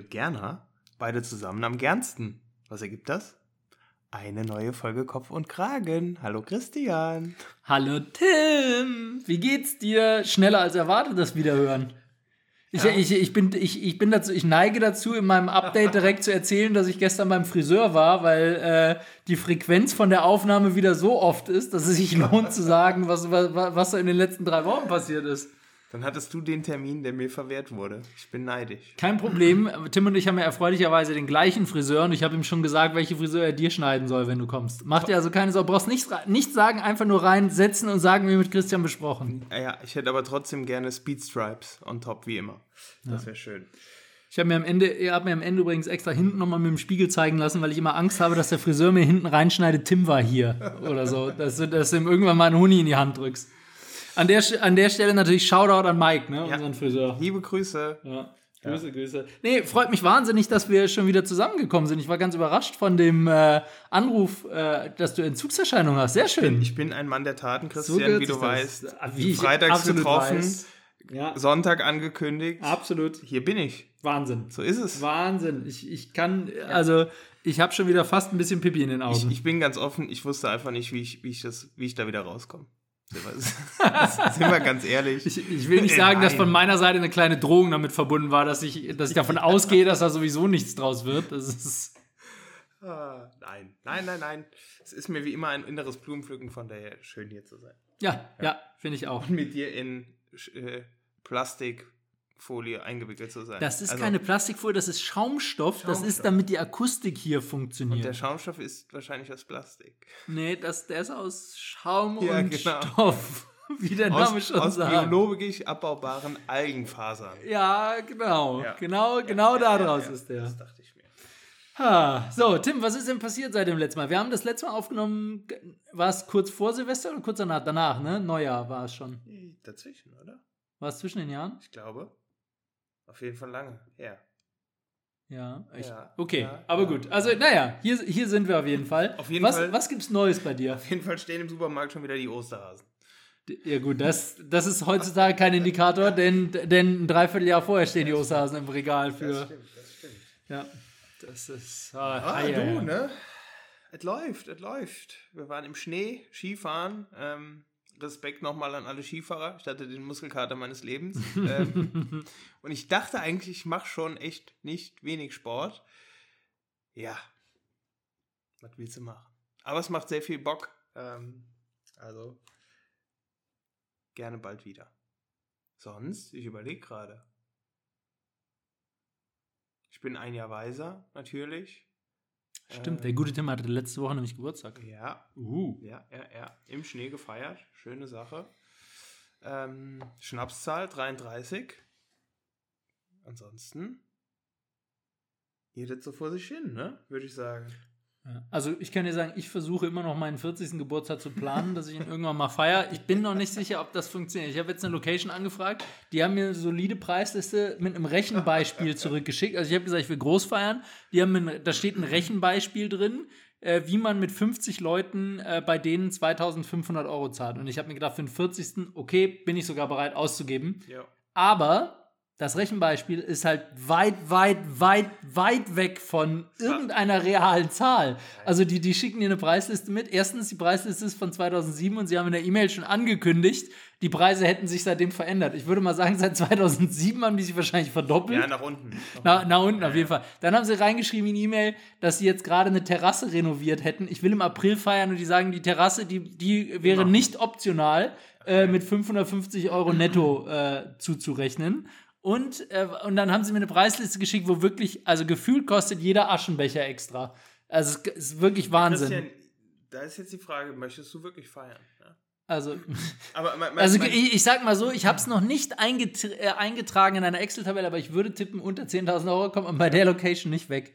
rede gerne. Christian redet gerne. Beide zusammen am gernsten. Was ergibt das? Eine neue Folge Kopf und Kragen. Hallo Christian. Hallo Tim. Wie geht's dir? Schneller als erwartet das Wiederhören. Ich, Ja. ich, ich, bin, ich, ich bin dazu, ich neige dazu, in meinem Update direkt zu erzählen, dass ich gestern beim Friseur war, weil äh, die Frequenz von der Aufnahme wieder so oft ist, dass es sich lohnt zu sagen, was, was, was so in den letzten drei Wochen passiert ist. Dann hattest du den Termin, der mir verwehrt wurde. Ich bin neidisch. Kein Problem. Tim und ich haben ja erfreulicherweise den gleichen Friseur und ich habe ihm schon gesagt, welche Friseur er dir schneiden soll, wenn du kommst. Mach dir also keine Sorge, brauchst nichts, nichts sagen, einfach nur reinsetzen und sagen, wie mit Christian besprochen. Ja, ich hätte aber trotzdem gerne Speed Stripes on top, wie immer. Das wäre schön. Ich habe mir am Ende, ihr habt mir am Ende übrigens extra hinten nochmal mit dem Spiegel zeigen lassen, weil ich immer Angst habe, dass der Friseur mir hinten reinschneidet, Tim war hier oder so. Dass du, dass du ihm irgendwann mal einen Huni in die Hand drückst. An der, an der Stelle natürlich Shoutout an Mike, ne, Ja. unseren Friseur. Liebe Grüße. Ja. Grüße, Grüße. Nee, freut mich wahnsinnig, dass wir schon wieder zusammengekommen sind. Ich war ganz überrascht von dem äh, Anruf, äh, dass du Entzugserscheinungen hast. Sehr schön. Ich bin ein Mann der Taten, So Christian, gehört wie du weißt. Ah, Wie ich Freitags getroffen, weiß. Ja, Sonntag angekündigt. absolut. Hier bin ich. Wahnsinn. So ist es. Wahnsinn. Ich, ich kann, also, ich habe schon wieder fast ein bisschen Pipi in den Augen. Ich, ich bin ganz offen, ich wusste einfach nicht, wie ich, wie ich, das, wie ich da wieder rauskomme. Sind wir ganz ehrlich. Ich, ich will nicht sagen, dass von meiner Seite eine kleine Drohung damit verbunden war, dass ich, dass ich davon ausgehe, dass da sowieso nichts draus wird. Das ist, Ah, nein, nein, nein, nein. Es ist mir wie immer ein inneres Blumenpflücken, von daher schön hier zu sein. ja, ja, finde ich auch. Mit dir in äh, Plastikfolie eingewickelt zu sein. Das ist Also, keine Plastikfolie, das ist Schaumstoff. Das ist, Schaumstoff. damit die Akustik hier Und der funktioniert. Schaumstoff ist wahrscheinlich aus Plastik. Nee, das, der ist aus Schaum Ja, und genau. Stoff. Wie der Name Aus, schon aus sagt. biologisch abbaubaren Algenfasern. Ja, genau. Ja. Genau, genau Ja, da ja, draus ja, ist der. Das dachte ich mir. Ha. So, Tim, was ist denn passiert seit dem letzten Mal? Wir haben das letzte Mal aufgenommen, war es kurz vor Silvester oder kurz danach? Danach, ne? Neujahr war es schon. Dazwischen, oder? War es zwischen den Jahren? Ich glaube. Auf jeden Fall lange. Ja. Ja, ich, Ja, okay, ja, aber ja. gut. Also, naja, hier, hier sind wir auf jeden Fall. Auf jeden was, Fall. Was gibt's Neues bei dir? Auf jeden Fall stehen im Supermarkt schon wieder die Osterhasen. Ja, gut, das, das ist heutzutage kein Indikator, denn, denn ein Dreivierteljahr vorher stehen die Osterhasen im Regal für. stimmt, das stimmt. Ja, das ist. Ah, Ah, du, ne? Es läuft, es läuft. Wir waren im Schnee, Skifahren. Ähm, Respekt nochmal an alle Skifahrer. Ich hatte den Muskelkater meines Lebens. ähm, und ich dachte eigentlich, ich mache schon echt nicht wenig Sport. Ja. Was willst du machen? Aber es macht sehr viel Bock. Ähm, also gerne bald wieder. Sonst, ich überlege gerade. Ich bin ein Jahr weiser, natürlich. Stimmt, der gute Tim hatte letzte Woche nämlich Geburtstag. Ja, Uh. ja, ja, ja. Im Schnee gefeiert. Schöne Sache. Ähm, Schnapszahl 33. Ansonsten geht es so vor sich hin, ne? Würde ich sagen. Also ich kann dir sagen, ich versuche immer noch meinen 40. Geburtstag zu planen, dass ich ihn irgendwann mal feiere. Ich bin noch nicht sicher, ob das funktioniert. Ich habe jetzt eine Location angefragt, die haben mir eine solide Preisliste mit einem Rechenbeispiel zurückgeschickt. Also ich habe gesagt, ich will groß feiern. Die haben da steht ein Rechenbeispiel drin, äh, wie man mit 50 Leuten äh, bei denen 2500 Euro zahlt. Und ich habe mir gedacht, für den 40. okay, bin ich sogar bereit auszugeben. Ja. Aber das Rechenbeispiel ist halt weit, weit, weit, weit weg von irgendeiner realen Zahl. Also die, die schicken dir eine Preisliste mit. Erstens, die Preisliste ist von 2007 und sie haben in der E-Mail schon angekündigt, die Preise hätten sich seitdem verändert. Ich würde mal sagen, seit 2007 haben die sich wahrscheinlich verdoppelt. Ja, nach unten. Na, nach unten auf jeden Fall. Dann haben sie reingeschrieben in die E-Mail, dass sie jetzt gerade eine Terrasse renoviert hätten. Ich will im April feiern und die sagen, die Terrasse, die, die wäre Genau. nicht optional äh, mit 550 Euro netto äh, zuzurechnen. Und, äh, und dann haben sie mir eine Preisliste geschickt, wo wirklich, also gefühlt kostet jeder Aschenbecher extra. Also es ist wirklich Wahnsinn. Christian, da ist jetzt die Frage, möchtest du wirklich feiern? Ja. Also, Aber mein, mein, also ich, ich sag mal so, ich habe es noch nicht äh, eingetragen in einer Excel-Tabelle, aber ich würde tippen, unter 10.000 Euro kommt man bei der Location nicht weg.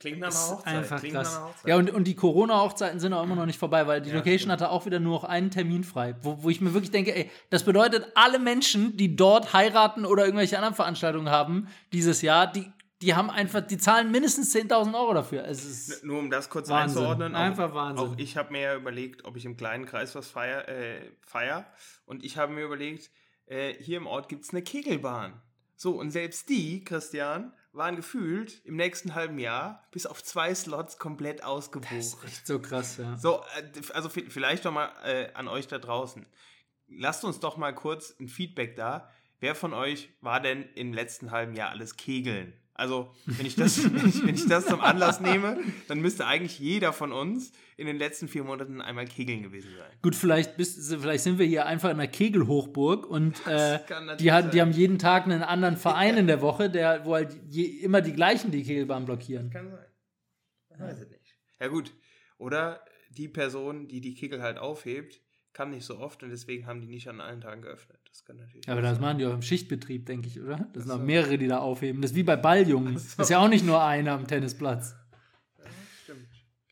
Klingt nach einer Hochzeit. einfach klingt krass. Nach einer Hochzeit. Ja, und, und die Corona-Hochzeiten sind auch immer noch nicht vorbei, weil die Ja, Location stimmt. hatte auch wieder nur noch einen Termin frei. Wo, wo ich mir wirklich denke, ey, das bedeutet, alle Menschen, die dort heiraten oder irgendwelche anderen Veranstaltungen haben dieses Jahr, die, die haben einfach, die zahlen mindestens 10.000 Euro dafür. Es ist, Nur um das kurz Wahnsinn. einzuordnen. Einfach auch, Wahnsinn. Auch ich habe mir ja überlegt, ob ich im kleinen Kreis was feier. Äh, feier. Und ich habe mir überlegt, äh, hier im Ort gibt es eine Kegelbahn. So, und selbst die, Christian, waren gefühlt im nächsten halben Jahr bis auf zwei Slots komplett ausgebucht. Das ist echt so krass, ja. So, äh, also vielleicht doch mal äh, an euch da draußen. Lasst uns doch mal kurz ein Feedback da. Wer von euch war denn im letzten halben Jahr alles kegeln? Also, wenn ich, das, wenn, ich, ich das zum Anlass nehme, dann müsste eigentlich jeder von uns in den letzten vier Monaten einmal kegeln gewesen sein. Gut, vielleicht, bist, vielleicht sind wir hier einfach in einer Kegelhochburg und äh, die, haben, die haben jeden Tag einen anderen Verein in der Woche, der, wo halt je, immer die gleichen die Kegelbahn blockieren. Kann sein. Weiß ich nicht. Ja, gut. Oder die Person, die die Kegel halt aufhebt, kann nicht so oft und deswegen haben die nicht an allen Tagen geöffnet. Das kann natürlich. Aber das sein. machen die auch im Schichtbetrieb, denke ich, oder? Das sind auch mehrere, die da aufheben. Das ist wie bei Balljungen. Das ist ja auch nicht nur einer am Tennisplatz. Ja, stimmt.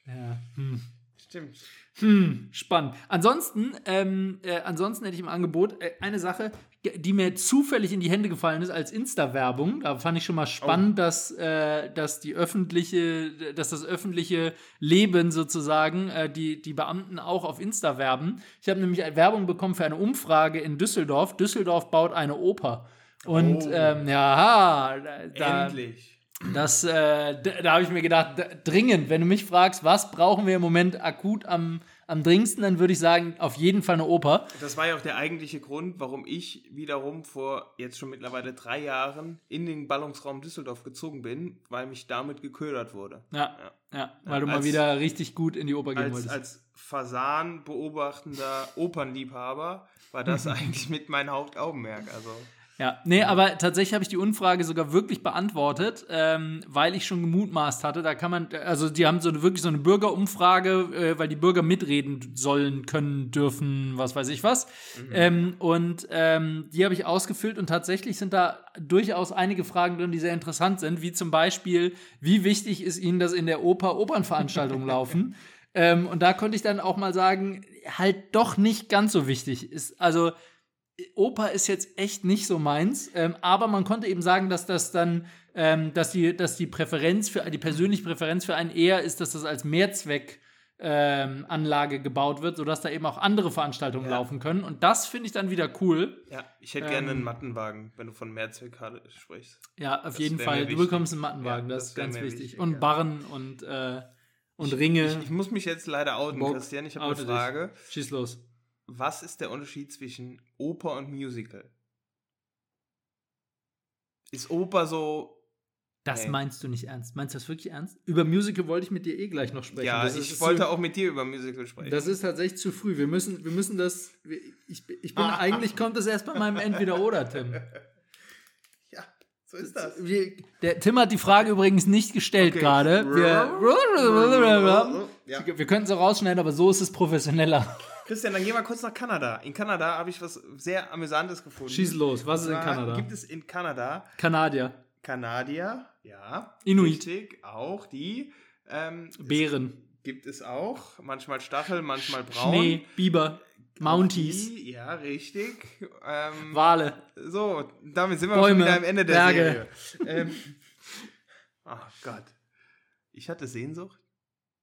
Ja. Hm. Stimmt. Hm, spannend. Ansonsten, ähm, äh, ansonsten hätte ich im Angebot äh, eine Sache, die mir zufällig in die Hände gefallen ist als Insta-Werbung. Da fand ich schon mal spannend, oh. dass, äh, dass die öffentliche, dass das öffentliche Leben sozusagen äh, die, die Beamten auch auf Insta werben. Ich habe nämlich Werbung bekommen für eine Umfrage in Düsseldorf. Düsseldorf baut eine Oper. Und oh. ähm, ja, da, endlich. Das, äh, da, habe ich mir gedacht, dringend, wenn du mich fragst, was brauchen wir im Moment akut am am dringendsten, dann würde ich sagen, auf jeden Fall eine Oper. Das war ja auch der eigentliche Grund, warum ich wiederum vor jetzt schon mittlerweile drei Jahren in den Ballungsraum Düsseldorf gezogen bin, weil mich damit geködert wurde. Ja, ja, ja weil du als, mal wieder richtig gut in die Oper gehen als, wolltest. Als Fasan beobachtender Opernliebhaber war das eigentlich mit mein Hauptaugenmerk. Also. Ja, nee, aber tatsächlich habe ich die Umfrage sogar wirklich beantwortet, ähm, weil ich schon gemutmaßt hatte. Da kann man, also die haben so eine, wirklich so eine Bürgerumfrage, äh, weil die Bürger mitreden sollen, können, dürfen, was weiß ich was. Mhm. Ähm, und ähm, die habe ich ausgefüllt und tatsächlich sind da durchaus einige Fragen drin, die sehr interessant sind, wie zum Beispiel, wie wichtig ist Ihnen, dass in der Oper Opernveranstaltungen laufen? Ähm, und da konnte ich dann auch mal sagen, halt doch nicht ganz so wichtig ist. Also Oper ist jetzt echt nicht so meins, ähm, aber man konnte eben sagen, dass das dann, ähm, dass die, dass die Präferenz für die persönliche Präferenz für einen eher ist, dass das als Mehrzweck ähm, Anlage gebaut wird, sodass da eben auch andere Veranstaltungen ja. laufen können. Und das finde ich dann wieder cool. Ja, ich hätte ähm, gerne einen Mattenwagen, wenn du von Mehrzweck sprichst. Ja, auf das jeden Fall. Du bekommst einen Mattenwagen, ja, das, das ist ganz wichtig. wichtig. Und ja. Barren und, äh, und ich, Ringe. Ich, ich, muss mich jetzt leider outen, Bock, Christian. Ich habe eine Frage. Dich. Schieß los was ist der Unterschied zwischen Oper und Musical? Ist Oper so. Das nee. meinst du nicht ernst. Meinst du das wirklich ernst? Über Musical wollte ich mit dir eh gleich noch sprechen. Ja, das ich wollte zu, auch mit dir über Musical sprechen. Das ist tatsächlich zu früh. Wir müssen, wir müssen das. Ich, ich bin, ah. eigentlich kommt das erst bei meinem Entweder-Oder, Tim. Ja, so ist das. Der Tim hat die Frage übrigens nicht gestellt okay. gerade. Wir, ja. wir könnten es auch rausschneiden, aber so ist es professioneller. Christian, dann gehen wir kurz nach Kanada. In Kanada habe ich was sehr Amüsantes gefunden. Schieß los, was ist in Kanada? Gibt es in Kanada. Kanadier. Kanadier, ja. Inuit. Richtig, auch die. Ähm, Bären. Gibt es auch. Manchmal Stachel, manchmal braun. Schnee, Biber. Mounties. Die, ja, richtig. Ähm, Wale. So, damit sind wir Bäume, schon wieder am Ende der Berge. Serie. ähm, oh Gott. Ich hatte Sehnsucht.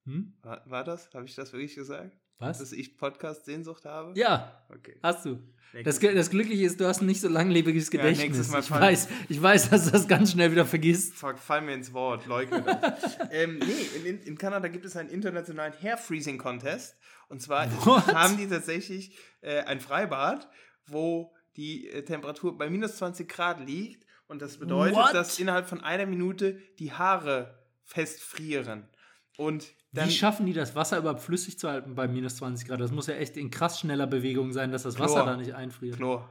Hm? War, war das? Habe ich das wirklich gesagt? Was? Dass ich Podcast-Sehnsucht habe? Ja. Okay. Hast du. Das, das, Glückliche ist, du hast ein nicht so langlebiges Gedächtnis. Ja, ich, weiß, ich weiß, dass du das ganz schnell wieder vergisst. Fuck, fall mir ins Wort, leugne das. ähm, nee, in, in, Kanada gibt es einen internationalen Hair Freezing Contest. Und zwar What? haben die tatsächlich äh, ein Freibad, wo die äh, Temperatur bei minus 20 Grad liegt. Und das bedeutet, What? dass innerhalb von einer Minute die Haare festfrieren. Und dann, Wie schaffen die das Wasser überhaupt flüssig zu halten bei minus 20 Grad? Das muss ja echt in krass schneller Bewegung sein, dass das Chlor. Wasser da nicht einfriert. Chlor.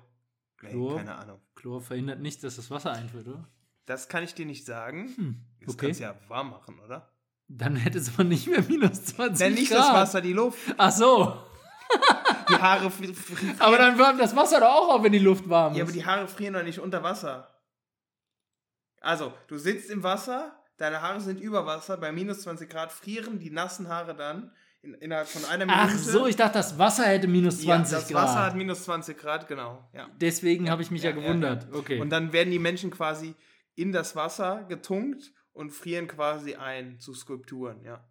Nee, Chlor. Keine Ahnung. Chlor verhindert nicht, dass das Wasser einfriert, oder? Das kann ich dir nicht sagen. Hm, okay. Das kannst du ja warm machen, oder? Dann hätte es aber nicht mehr minus 20 Grad. Dann nicht das Wasser, die Luft. Ach so. die Haare frieren. Aber dann wärmt das Wasser doch auch auf, wenn die Luft warm ist. Ja, aber die Haare frieren doch nicht unter Wasser. Also, du sitzt im Wasser, deine Haare sind über Wasser, bei minus 20 Grad frieren die nassen Haare dann in, innerhalb von einer Minute. Ach so, ich dachte, das Wasser hätte minus 20 ja, das Grad. Das Wasser hat minus 20 Grad, genau. Ja. Deswegen ja, habe ich mich ja, ja gewundert. Okay. Und dann werden die Menschen quasi in das Wasser getunkt und frieren quasi ein zu Skulpturen, ja.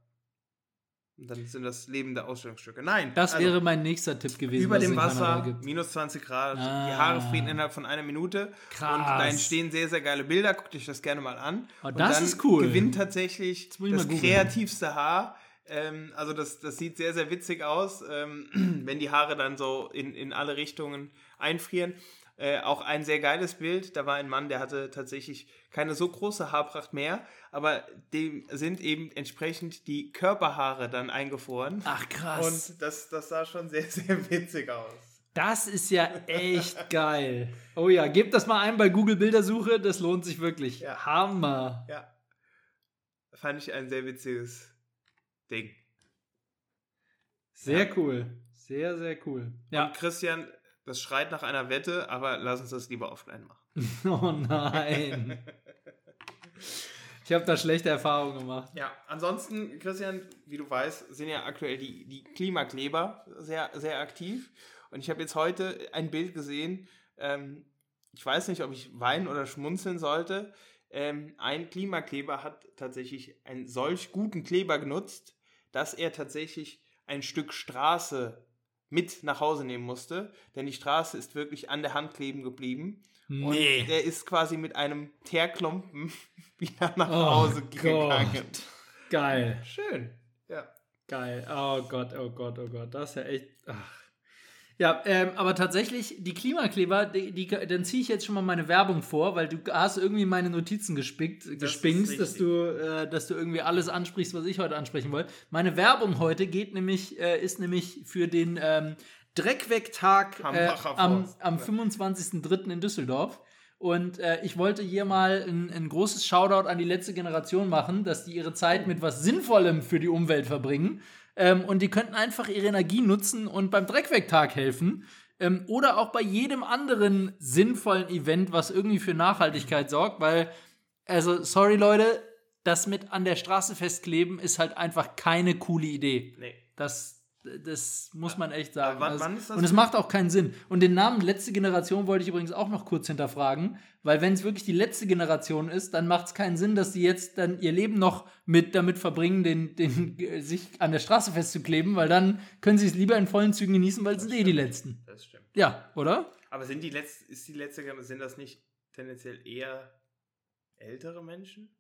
Und dann sind das lebende Ausstellungsstücke. Nein. Das also wäre mein nächster Tipp gewesen. über dem Wasser, minus 20 Grad. Ah. Die Haare frieren innerhalb von einer Minute. Krass. Und da entstehen sehr, sehr geile Bilder. Guckt euch das gerne mal an. Oh, und das dann ist cool. gewinnt tatsächlich das googeln. kreativste Haar. Ähm, also das, das sieht sehr, sehr witzig aus, ähm, wenn die Haare dann so in, in alle Richtungen einfrieren. Äh, auch ein sehr geiles Bild. Da war ein Mann, der hatte tatsächlich keine so große Haarpracht mehr, aber dem sind eben entsprechend die Körperhaare dann eingefroren. Ach krass. Und das, das sah schon sehr, sehr witzig aus. Das ist ja echt geil. Oh ja, gebt das mal ein bei Google Bildersuche, das lohnt sich wirklich. Ja. Hammer. Ja. Fand ich ein sehr witziges Ding. Sehr cool. Sehr, sehr cool. Ja. Und Christian, das schreit nach einer Wette, aber lass uns das lieber offline machen. Oh nein. Ich habe da schlechte Erfahrungen gemacht. Ja, ansonsten, Christian, wie du weißt, sind ja aktuell die, die Klimakleber sehr, sehr aktiv. Und ich habe jetzt heute ein Bild gesehen, ähm, ich weiß nicht, ob ich weinen oder schmunzeln sollte. Ähm, ein Klimakleber hat tatsächlich einen solch guten Kleber genutzt, dass er tatsächlich ein Stück Straße mit nach Hause nehmen musste. Denn die Straße ist wirklich an der Hand kleben geblieben. Und Nee. der ist quasi mit einem Teerklumpen wieder nach Oh Hause Gott. gegangen. Geil. Schön. Ja. Geil. Oh Gott, oh Gott, oh Gott. Das ist ja echt. Ach. Ja, ähm, aber tatsächlich, die Klimakleber, die, die, dann ziehe ich jetzt schon mal meine Werbung vor, weil du hast irgendwie meine Notizen gespickt, ist dass du, äh, dass du irgendwie alles ansprichst, was ich heute ansprechen wollte. Meine Werbung heute geht nämlich, äh, ist nämlich für den ähm, Dreckwegtag äh, am, am 25.03. in Düsseldorf. Und äh, ich wollte hier mal ein, ein großes Shoutout an die letzte Generation machen, dass die ihre Zeit mit was Sinnvollem für die Umwelt verbringen. Ähm, und die könnten einfach ihre Energie nutzen und beim Dreckwegtag helfen. Ähm, oder auch bei jedem anderen sinnvollen Event, was irgendwie für Nachhaltigkeit sorgt, weil, also, sorry Leute, das mit an der Straße festkleben ist halt einfach keine coole Idee. Nee. Das, das muss man echt sagen. wann- Das- wann das und es macht auch keinen Sinn. Und den Namen letzte Generation wollte ich übrigens auch noch kurz hinterfragen, weil wenn es wirklich die letzte Generation ist, dann macht es keinen Sinn, dass die jetzt dann ihr Leben noch mit damit verbringen, den, den, äh, sich an der Straße festzukleben, weil dann können sie es lieber in vollen Zügen genießen, weil es sind eh die letzten. Das stimmt. Ja, oder? Aber sind die letzte, ist die letzte Generation, sind das nicht tendenziell eher ältere Menschen?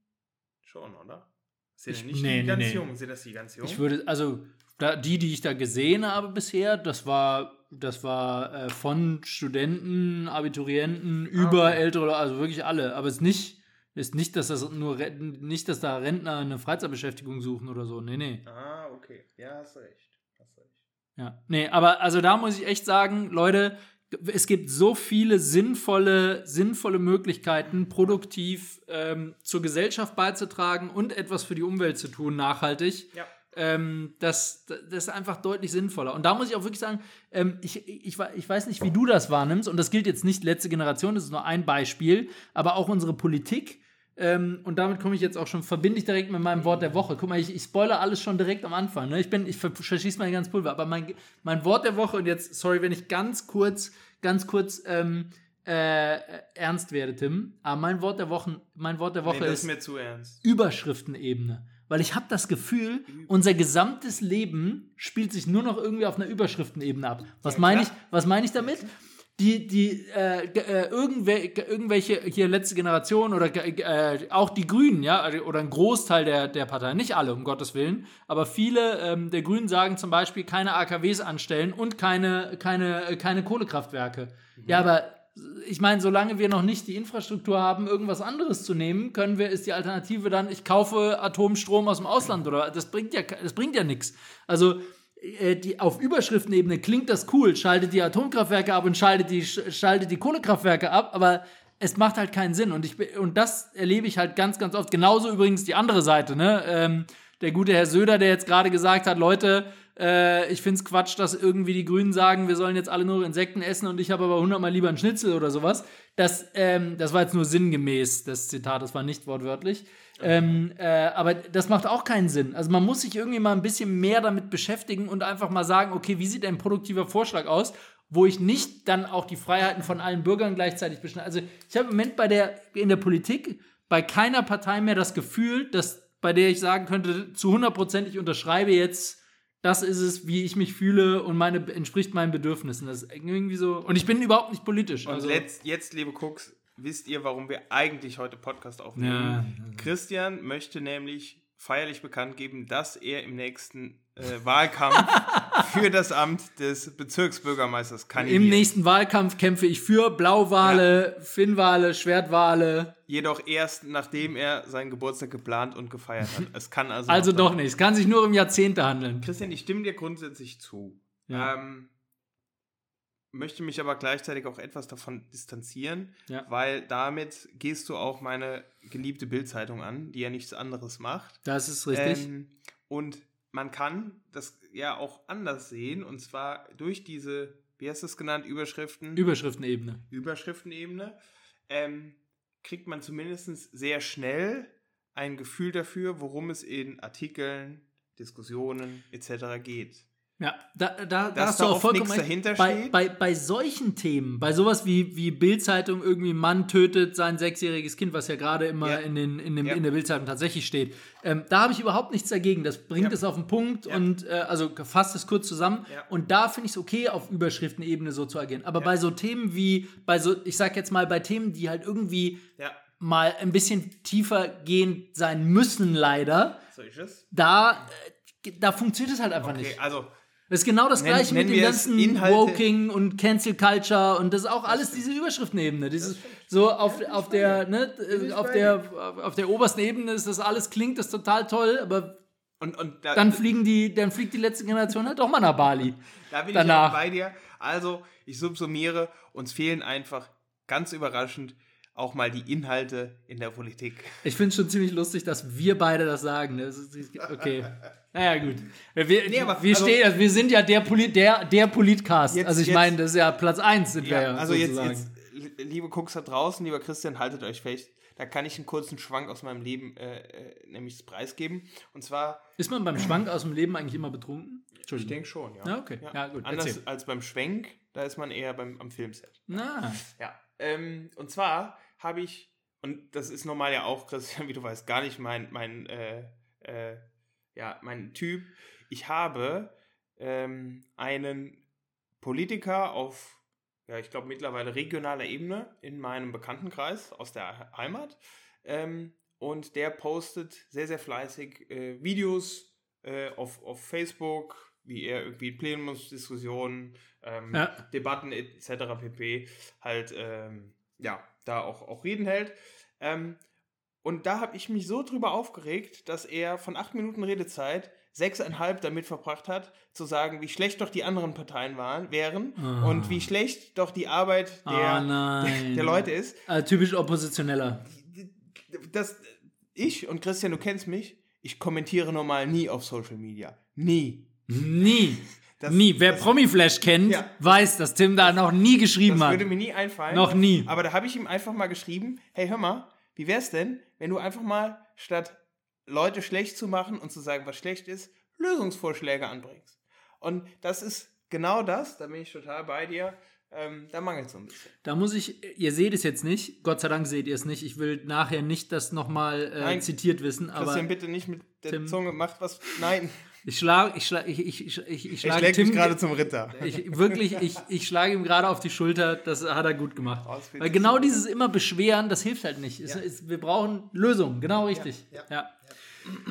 Schon, oder? Sind Ich- nicht nee, die nee, ganz nee. jungen? Sind das die ganz jungen? Ich würde, also da, die, die ich da gesehen habe bisher, das war, das war äh, von Studenten, Abiturienten über okay. ältere, also wirklich alle. Aber es ist nicht, ist nicht, dass das nur nicht, dass da Rentner eine Freizeitbeschäftigung suchen oder so. Nee, nee. ah, okay. Ja, hast recht. Hast recht. Ja. Nee, aber also da muss ich echt sagen, Leute, es gibt so viele sinnvolle, sinnvolle Möglichkeiten, produktiv ähm, zur Gesellschaft beizutragen und etwas für die Umwelt zu tun, nachhaltig. Ja. Ähm, das, das ist einfach deutlich sinnvoller. Und da muss ich auch wirklich sagen, ähm, ich, ich, ich weiß nicht, wie du das wahrnimmst, und das gilt jetzt nicht letzte Generation, das ist nur ein Beispiel, aber auch unsere Politik. Ähm, und damit komme ich jetzt auch schon, verbinde ich direkt mit meinem Wort der Woche. Guck mal, ich, ich spoilere alles schon direkt am Anfang. Ne? Ich bin, ich ver- verschieße mein ganz Pulver, aber mein, mein Wort der Woche, und jetzt, sorry, wenn ich ganz kurz, ganz kurz ähm, äh, ernst werde, Tim, aber mein Wort der Woche, mein Wort der Woche nee, ist ist mir zu ernst. Überschriftenebene. Weil ich habe das Gefühl, unser gesamtes Leben spielt sich nur noch irgendwie auf einer Überschriftenebene ab. Was Ja, meine ich, was meine ich damit? Die, die, äh, äh, irgendwel, ge- irgendwelche hier letzte Generation oder äh, auch die Grünen, ja, also- oder ein Großteil der, der Partei, nicht alle, um Gottes Willen, aber viele ähm, der Grünen sagen zum Beispiel keine AKWs anstellen und keine, keine, äh, keine Kohlekraftwerke. Ja, aber ich meine, solange wir noch nicht die Infrastruktur haben, irgendwas anderes zu nehmen, können wir, ist die Alternative dann, ich kaufe Atomstrom aus dem Ausland oder das bringt ja, das bringt ja nichts. Also äh, die, auf Überschriftenebene klingt das cool, schaltet die Atomkraftwerke ab und schaltet die, sch- schaltet die Kohlekraftwerke ab, aber es macht halt keinen Sinn. Und, ich, und das erlebe ich halt ganz, ganz oft. Genauso übrigens die andere Seite, ne? Ähm, der gute Herr Söder, der jetzt gerade gesagt hat, Leute, äh, ich finde es Quatsch, dass irgendwie die Grünen sagen, wir sollen jetzt alle nur Insekten essen und ich habe aber hundertmal lieber einen Schnitzel oder sowas. Das, ähm, das war jetzt nur sinngemäß, das Zitat, das war nicht wortwörtlich. Ähm, äh, aber das macht auch keinen Sinn. Also man muss sich irgendwie mal ein bisschen mehr damit beschäftigen und einfach mal sagen, okay, wie sieht ein produktiver Vorschlag aus, wo ich nicht dann auch die Freiheiten von allen Bürgern gleichzeitig beschneide. Also ich habe im Moment bei der, in der Politik bei keiner Partei mehr das Gefühl, dass bei der ich sagen könnte, zu 100 Prozent, ich unterschreibe jetzt das ist es, wie ich mich fühle und meine entspricht meinen Bedürfnissen. Das ist irgendwie so. Und ich bin überhaupt nicht politisch. Und also, letzt, jetzt, liebe Cooks, wisst ihr, warum wir eigentlich heute Podcast aufnehmen? Ja. Christian möchte nämlich feierlich bekannt geben, dass er im nächsten äh, Wahlkampf für das Amt des Bezirksbürgermeisters kandidiert. Im nächsten Wahlkampf kämpfe ich für Blauwale, Finnwale, Schwertwale. Jedoch erst nachdem er seinen Geburtstag geplant und gefeiert hat. Es kann also. Also doch nicht. Es kann sich nur um Jahrzehnte handeln. Christian, ich stimme dir grundsätzlich zu. Ja. Ähm, möchte mich aber gleichzeitig auch etwas davon distanzieren, Ja. weil damit gehst du auch meine geliebte Bildzeitung an, die ja nichts anderes macht. Das ist richtig. Ähm, und man kann das ja auch anders sehen, und zwar durch diese, wie hast du es genannt, Überschriften, Überschriftenebene. Überschriftenebene, ähm, kriegt man zumindest sehr schnell ein Gefühl dafür, worum es in Artikeln, Diskussionen etc. geht. Ja, da, da, da hast du auch vollkommen nichts dahinter bei, steht. bei, bei solchen Themen, bei sowas wie, wie Bildzeitung, irgendwie Mann tötet sein sechsjähriges Kind, was ja gerade immer Ja. in, den, in, dem, Ja. in der Bildzeitung tatsächlich steht, ähm, da habe ich überhaupt nichts dagegen. Das bringt Ja. es auf den Punkt und äh, also fasst es kurz zusammen. Und da finde ich es okay, auf Überschriftenebene so zu agieren. Aber bei so Themen wie, bei so, ich sag jetzt mal, bei Themen, die halt irgendwie mal ein bisschen tiefer gehend sein müssen, leider, so ist es. da, äh, da funktioniert es halt einfach Okay, nicht. also Das ist genau das Nennen- gleiche mit dem ganzen Inhalte- Woking und Cancel Culture und das ist auch alles diese Überschriftenebene. Dieses so auf, auf der ne, äh, auf der auf der obersten Ebene ist das alles klingt das total toll, aber und, und da, dann fliegen die dann fliegt die letzte Generation halt doch mal nach Bali. da bin danach. ich auch bei dir. Also, ich subsumiere, uns fehlen einfach ganz überraschend auch mal die Inhalte in der Politik. Ich finde es schon ziemlich lustig, dass wir beide das sagen. Ist, okay. Naja, gut. Wir, Nee, aber- wir, also- stehen, also wir sind ja der, Polit, der, der Politcast. Jetzt- also ich meine, das ist ja Platz 1 sind wir ja. also jetzt, sozusagen. jetzt, liebe Cooks da draußen, lieber Christian, haltet euch fest. Da kann ich einen kurzen Schwank aus meinem Leben, äh, äh, nämlich preisgeben. Und zwar, Ist man beim Schwank aus dem Leben eigentlich immer betrunken? ich denke schon, ja. Ja, okay. Ja, gut, Anders erzähl. als beim Schwenk, da ist man eher beim, am Filmset. Na, Ja. Ähm, und zwar habe ich, und das ist normal ja auch, Christian, wie du weißt, gar nicht mein, mein, äh, äh, ja, mein Typ. Ich habe ähm, einen Politiker auf, ja, ich glaube mittlerweile regionaler Ebene in meinem Bekanntenkreis aus der Heimat. Ähm, und der postet sehr, sehr fleißig äh, Videos äh, auf, auf Facebook, wie er irgendwie Plenumsdiskussionen, ähm, Ja. Debatten etc. pp. halt, ähm, ja, da auch, auch Reden hält. Ähm, und da habe ich mich so drüber aufgeregt, dass er von acht Minuten Redezeit sechseinhalb damit verbracht hat, zu sagen, wie schlecht doch die anderen Parteien waren, wären Ah. und wie schlecht doch die Arbeit der, Ah, nein. der Leute ist. äh, typisch Oppositioneller. Das, ich und Christian, du kennst mich, ich kommentiere normal nie auf Social Media. Nie. Nie. Das- nie. Wer das- Promiflash kennt, Ja. weiß, dass Tim da noch nie geschrieben Das hat. würde mir nie einfallen. Noch nie. Aber da habe ich ihm einfach mal geschrieben, hey, hör mal, wie wär's denn, wenn du einfach mal statt Leute schlecht zu machen und zu sagen, was schlecht ist, Lösungsvorschläge anbringst. Und das ist genau das, da bin ich total bei dir, ähm, da mangelt es so ein bisschen. Da muss ich, ihr seht es jetzt nicht, Gott sei Dank seht ihr es nicht. Ich will nachher nicht das nochmal äh, Nein. zitiert wissen, aber Christian, bitte nicht mit der Tim- Zunge, macht was, nein, ich schlage, ich schlage, ich, ich, ich, ich, schlägt Tim mich gerade zum Ritter. Ich, wirklich, ich, ich schlage ihm gerade auf die Schulter, das hat er gut gemacht. Oh, Weil genau dieses immer Beschweren, das hilft halt nicht. Es, Ja. es, wir brauchen Lösungen, genau richtig. ja, Ja.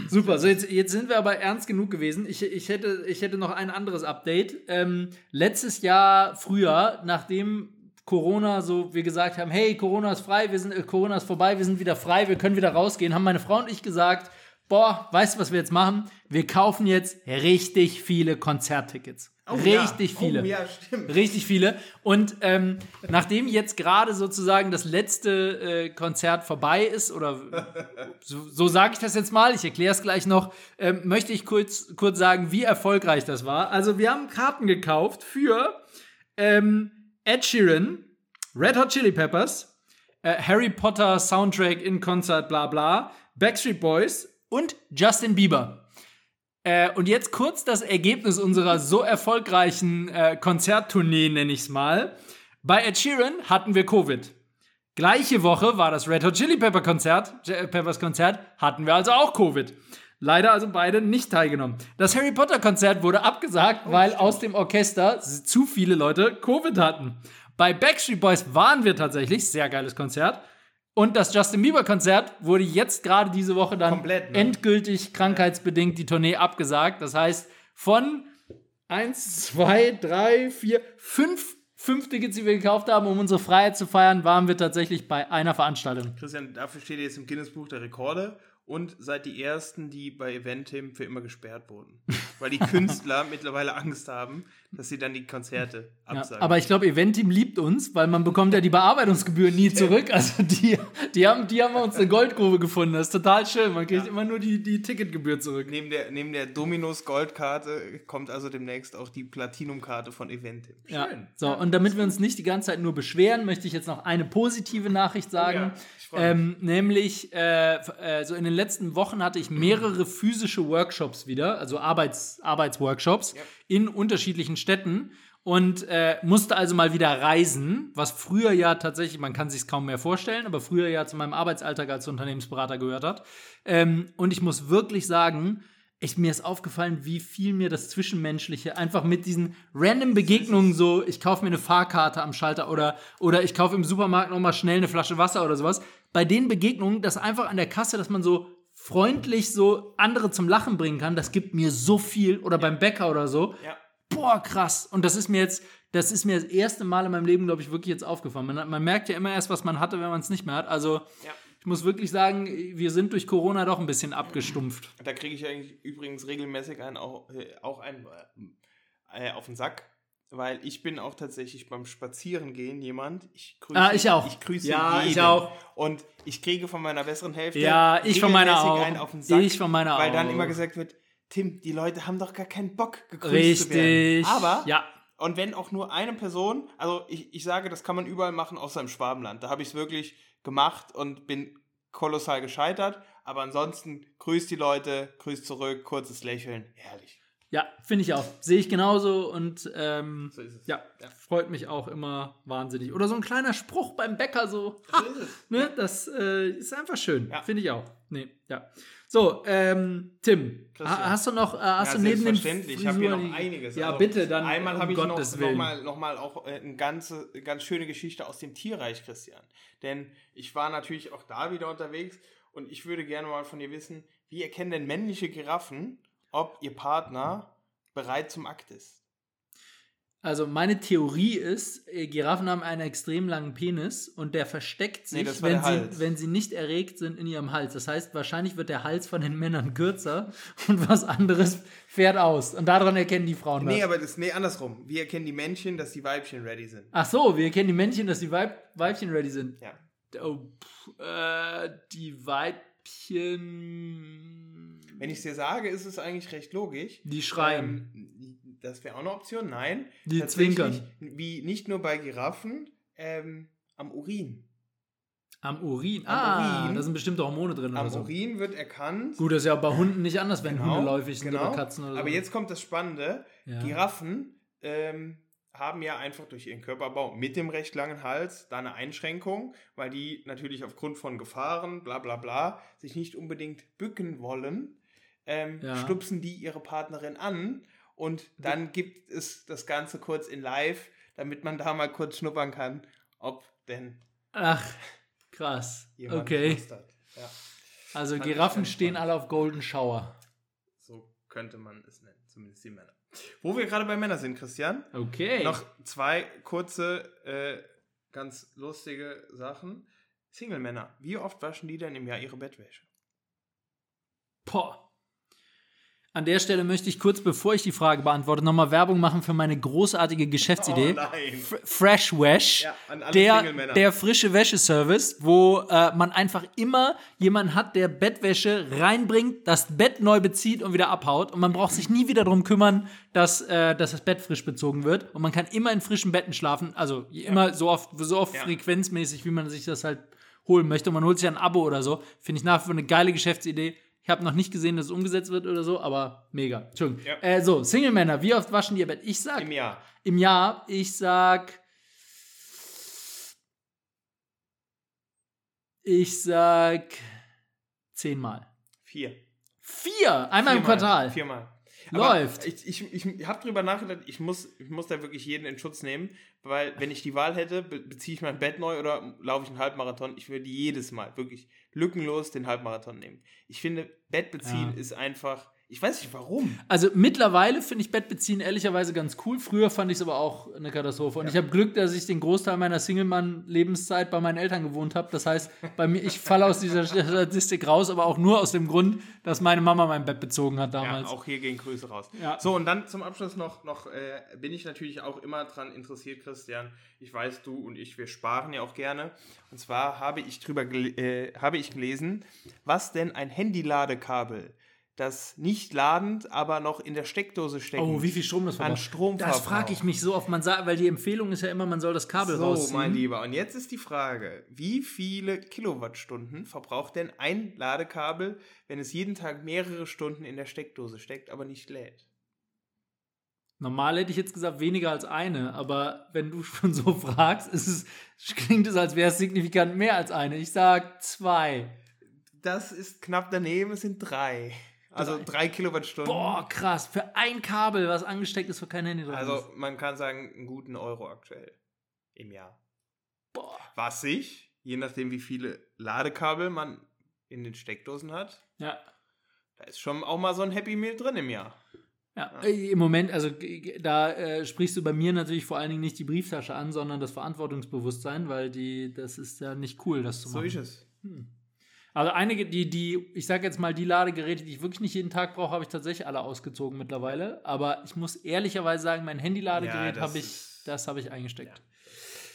Super, so jetzt, jetzt sind wir aber ernst genug gewesen. Ich, ich, hätte, ich hätte noch ein anderes Update. Ähm, letztes Jahr früher, nachdem Corona so, wir gesagt haben, hey, Corona ist frei, wir sind, äh, Corona ist vorbei, wir sind wieder frei, wir können wieder rausgehen, haben meine Frau und ich gesagt, boah, weißt du, was wir jetzt machen? Wir kaufen jetzt richtig viele Konzerttickets. richtig ja. viele. Oh, ja, stimmt. Richtig viele. Und ähm, nachdem jetzt gerade sozusagen das letzte äh, Konzert vorbei ist, oder so, so sage ich das jetzt mal, ich erkläre es gleich noch, ähm, möchte ich kurz, kurz sagen, wie erfolgreich das war. Also wir haben Karten gekauft für ähm, Ed Sheeran, Red Hot Chili Peppers, äh, Harry Potter Soundtrack in Konzert, bla bla, Backstreet Boys und Justin Bieber. Äh, und jetzt kurz das Ergebnis unserer so erfolgreichen äh, Konzerttournee, nenne ich es mal. Bei Ed Sheeran hatten wir Covid. Gleiche Woche war das Red Hot Chili Pepper Konzert, J- Peppers Konzert, hatten wir also auch Covid. Leider also beide nicht teilgenommen. Das Harry Potter Konzert wurde abgesagt, weil aus dem Orchester zu viele Leute Covid hatten. Bei Backstreet Boys waren wir tatsächlich, sehr geiles Konzert. Und das Justin Bieber Konzert wurde jetzt gerade diese Woche dann Komplett, ne? endgültig krankheitsbedingt die Tournee abgesagt. Das heißt, von 1, 2, 3, 4, 5, 5 Tickets, die wir gekauft haben, um unsere Freiheit zu feiern, waren wir tatsächlich bei einer Veranstaltung. Christian, dafür steht ihr jetzt im Guinness Buch der Rekorde und seid die Ersten, die bei Eventim für immer gesperrt wurden. Weil die Künstler mittlerweile Angst haben, dass sie dann die Konzerte Ja, absagen. aber ich glaube, Eventim liebt uns, weil man bekommt ja die Bearbeitungsgebühren nie zurück. Also die, die, haben, die haben uns eine Goldgrube gefunden. Das ist total schön. Man kriegt immer nur die, die Ticketgebühr zurück. neben der, neben der Dominos Goldkarte kommt also demnächst auch die Platinumkarte von Eventim. Ja. So, und damit wir uns nicht die ganze Zeit nur beschweren, möchte ich jetzt noch eine positive Nachricht sagen. ja, ich freu mich. ähm, nämlich, äh, äh, so in den letzten Wochen hatte ich mehrere physische Workshops wieder, also Arbeits, Arbeitsworkshops in unterschiedlichen Städten und äh, musste also mal wieder reisen, was früher ja tatsächlich, man kann sich kaum mehr vorstellen, aber früher ja zu meinem Arbeitsalltag als Unternehmensberater gehört hat. Ähm, und ich muss wirklich sagen, ich, mir ist aufgefallen, wie viel mir das Zwischenmenschliche einfach mit diesen random Begegnungen so, ich kaufe mir eine Fahrkarte am Schalter oder, oder ich kaufe im Supermarkt nochmal schnell eine Flasche Wasser oder sowas. Bei den Begegnungen, das einfach an der Kasse, dass man so freundlich so andere zum Lachen bringen kann, das gibt mir so viel oder beim Bäcker oder so. Ja. Boah, krass. Und das ist mir jetzt, das ist mir das erste Mal in meinem Leben, glaube ich, wirklich jetzt aufgefallen. Man, man merkt ja immer erst, was man hatte, wenn man es nicht mehr hat. Also, Ja. ich muss wirklich sagen, wir sind durch Corona doch ein bisschen abgestumpft. Da kriege ich eigentlich übrigens regelmäßig einen, auch, äh, auch einen äh, auf den Sack, weil ich bin auch tatsächlich beim Spazierengehen jemand. Ich grüße, Ah, ich auch. Ich grüße Ja, jeden. ich auch. Und ich kriege von meiner besseren Hälfte Ja, ich von meiner auch. einen auf den Sack, Ich von meiner weil dann auch. immer gesagt wird, Tim, die Leute haben doch gar keinen Bock, gegrüßt zu Richtig. werden. Aber ja. und wenn auch nur eine Person, also ich, ich sage, das kann man überall machen, außer im Schwabenland. Da habe ich es wirklich gemacht und bin kolossal gescheitert. Aber ansonsten grüßt die Leute, grüßt zurück, kurzes Lächeln. Herrlich. Ja, finde ich auch. Sehe ich genauso und ähm, So ja, Ja. freut mich auch immer wahnsinnig. Oder so ein kleiner Spruch beim Bäcker so. Ha, So ne, das äh, ist einfach schön. Ja. Finde ich auch. Nee, ja. So, ähm, Tim, ha, hast du noch, äh, hast Ja, du neben den selbstverständlich. Ich habe hier noch einiges. Ja, Also, bitte, dann Einmal um habe ich noch, Gottes noch, Willen. mal, noch mal auch äh, eine ganze, ganz schöne Geschichte aus dem Tierreich, Christian. Denn ich war natürlich auch da wieder unterwegs und ich würde gerne mal von dir wissen, wie erkennen denn männliche Giraffen, ob ihr Partner bereit zum Akt ist? Also meine Theorie ist, äh, Giraffen haben einen extrem langen Penis und der versteckt sich, Nee, wenn, der sie, wenn sie nicht erregt sind in ihrem Hals. Das heißt, wahrscheinlich wird der Hals von den Männern kürzer und was anderes fährt aus. Und daran erkennen die Frauen das. Nee, aber das nee andersrum. Wie erkennen die Männchen, dass die Weibchen ready sind? Ach so, wir erkennen die Männchen, dass die Weib Weibchen ready sind. Ja. Oh, pff, äh, die Weibchen. Wenn ich es dir sage, ist es eigentlich recht logisch. Die schreien. Ähm, das wäre auch eine Option. Nein. Die zwinkern. Wie nicht nur bei Giraffen, ähm, am Urin. Am Urin. Am ah, Urin. da sind bestimmte Hormone drin Am oder so. Urin wird erkannt. Gut, das ist ja bei Hunden nicht anders, wenn Genau, Hunde läufig sind genau. oder Katzen oder so. Aber jetzt kommt das Spannende. Ja. Giraffen ähm, haben ja einfach durch ihren Körperbau mit dem recht langen Hals da eine Einschränkung, weil die natürlich aufgrund von Gefahren, bla bla bla, sich nicht unbedingt bücken wollen, ähm, Ja. stupsen die ihre Partnerin an und dann gibt es das Ganze kurz in live, damit man da mal kurz schnuppern kann, ob denn Ach, krass. jemand Okay. Ja, Also Fand Giraffen stehen alle auf Golden Shower. so könnte man es nennen, zumindest die Männer. Wo wir gerade bei Männern sind, Christian, Okay. Noch zwei kurze, äh, ganz lustige Sachen. Single-Männer, wie oft waschen die denn im Jahr ihre Bettwäsche? Boah. An der Stelle möchte ich kurz, bevor ich die Frage beantworte, nochmal Werbung machen für meine großartige Geschäftsidee. Oh Fresh Wash. Ja, an alle der, der frische Wäscheservice, wo äh, man einfach immer jemanden hat, der Bettwäsche reinbringt, das Bett neu bezieht und wieder abhaut. Und man braucht sich nie wieder darum kümmern, dass, äh, dass das Bett frisch bezogen wird. Und man kann immer in frischen Betten schlafen. Also immer so oft, so oft Ja. frequenzmäßig, wie man sich das halt holen möchte. Und man holt sich ein Abo oder so. Finde ich nach wie vor eine geile Geschäftsidee. Ich habe noch nicht gesehen, dass es umgesetzt wird oder so, aber mega. Entschuldigung. Ja. Äh, so, Single-Männer, wie oft waschen die ihr Bett? Ich sag Im Jahr. im Jahr, ich sag. Ich sag. Zehnmal. Vier. Vier! Einmal im Viermal. Quartal. Viermal. Läuft. Aber ich ich, ich habe drüber nachgedacht, ich muss, ich muss da wirklich jeden in Schutz nehmen, weil wenn ich die Wahl hätte, be beziehe ich mein Bett neu oder laufe ich einen Halbmarathon, ich würde jedes Mal wirklich lückenlos den Halbmarathon nehmen. Ich finde, Bett beziehen Ja. ist einfach, ich weiß nicht warum. Also mittlerweile finde ich Bettbeziehen ehrlicherweise ganz cool. Früher fand ich es aber auch eine Katastrophe. Und ich habe Glück, dass ich den Großteil meiner Single-Mann-Lebenszeit bei meinen Eltern gewohnt habe. Das heißt, bei mir, ich falle aus dieser Statistik raus, aber auch nur aus dem Grund, dass meine Mama mein Bett bezogen hat damals. Ja, auch hier gehen Grüße raus. Ja. So, und dann zum Abschluss noch, noch äh, bin ich natürlich auch immer dran interessiert, Christian. Ich weiß, du und ich, wir sparen ja auch gerne. Und zwar habe ich drüber äh, habe ich gelesen, was denn ein Handyladekabel, das nicht ladend, aber noch in der Steckdose steckt. Oh, wie viel Strom das An verbraucht. Strom Das frage ich mich so oft. Man sagt, weil die Empfehlung ist ja immer, man soll das Kabel So, rausziehen. mein Lieber. Und jetzt ist die Frage, wie viele Kilowattstunden verbraucht denn ein Ladekabel, wenn es jeden Tag mehrere Stunden in der Steckdose steckt, aber nicht lädt? Normal hätte ich jetzt gesagt weniger als eine, aber wenn du schon so fragst, ist es, klingt es, als wäre es signifikant mehr als eine. Ich sag zwei. Das ist knapp daneben, es sind drei. Also Drei. drei Kilowattstunden. Boah, krass. Für ein Kabel, was angesteckt ist, wo kein Handy drin Also ist. man kann sagen, einen guten Euro aktuell im Jahr. Boah. Was sich, je nachdem wie viele Ladekabel man in den Steckdosen hat, Ja. da ist schon auch mal so ein Happy Meal drin im Jahr. Ja, äh, im Moment, also da äh, sprichst du bei mir natürlich vor allen Dingen nicht die Brieftasche an, sondern das Verantwortungsbewusstsein, weil die, das ist ja nicht cool, das zu So machen. ist es. Also einige, die, die, ich sag jetzt mal, die Ladegeräte, die ich wirklich nicht jeden Tag brauche, habe ich tatsächlich alle ausgezogen mittlerweile. Aber ich muss ehrlicherweise sagen, mein Ja, Handy-Ladegerät das habe ich, das habe ich eingesteckt.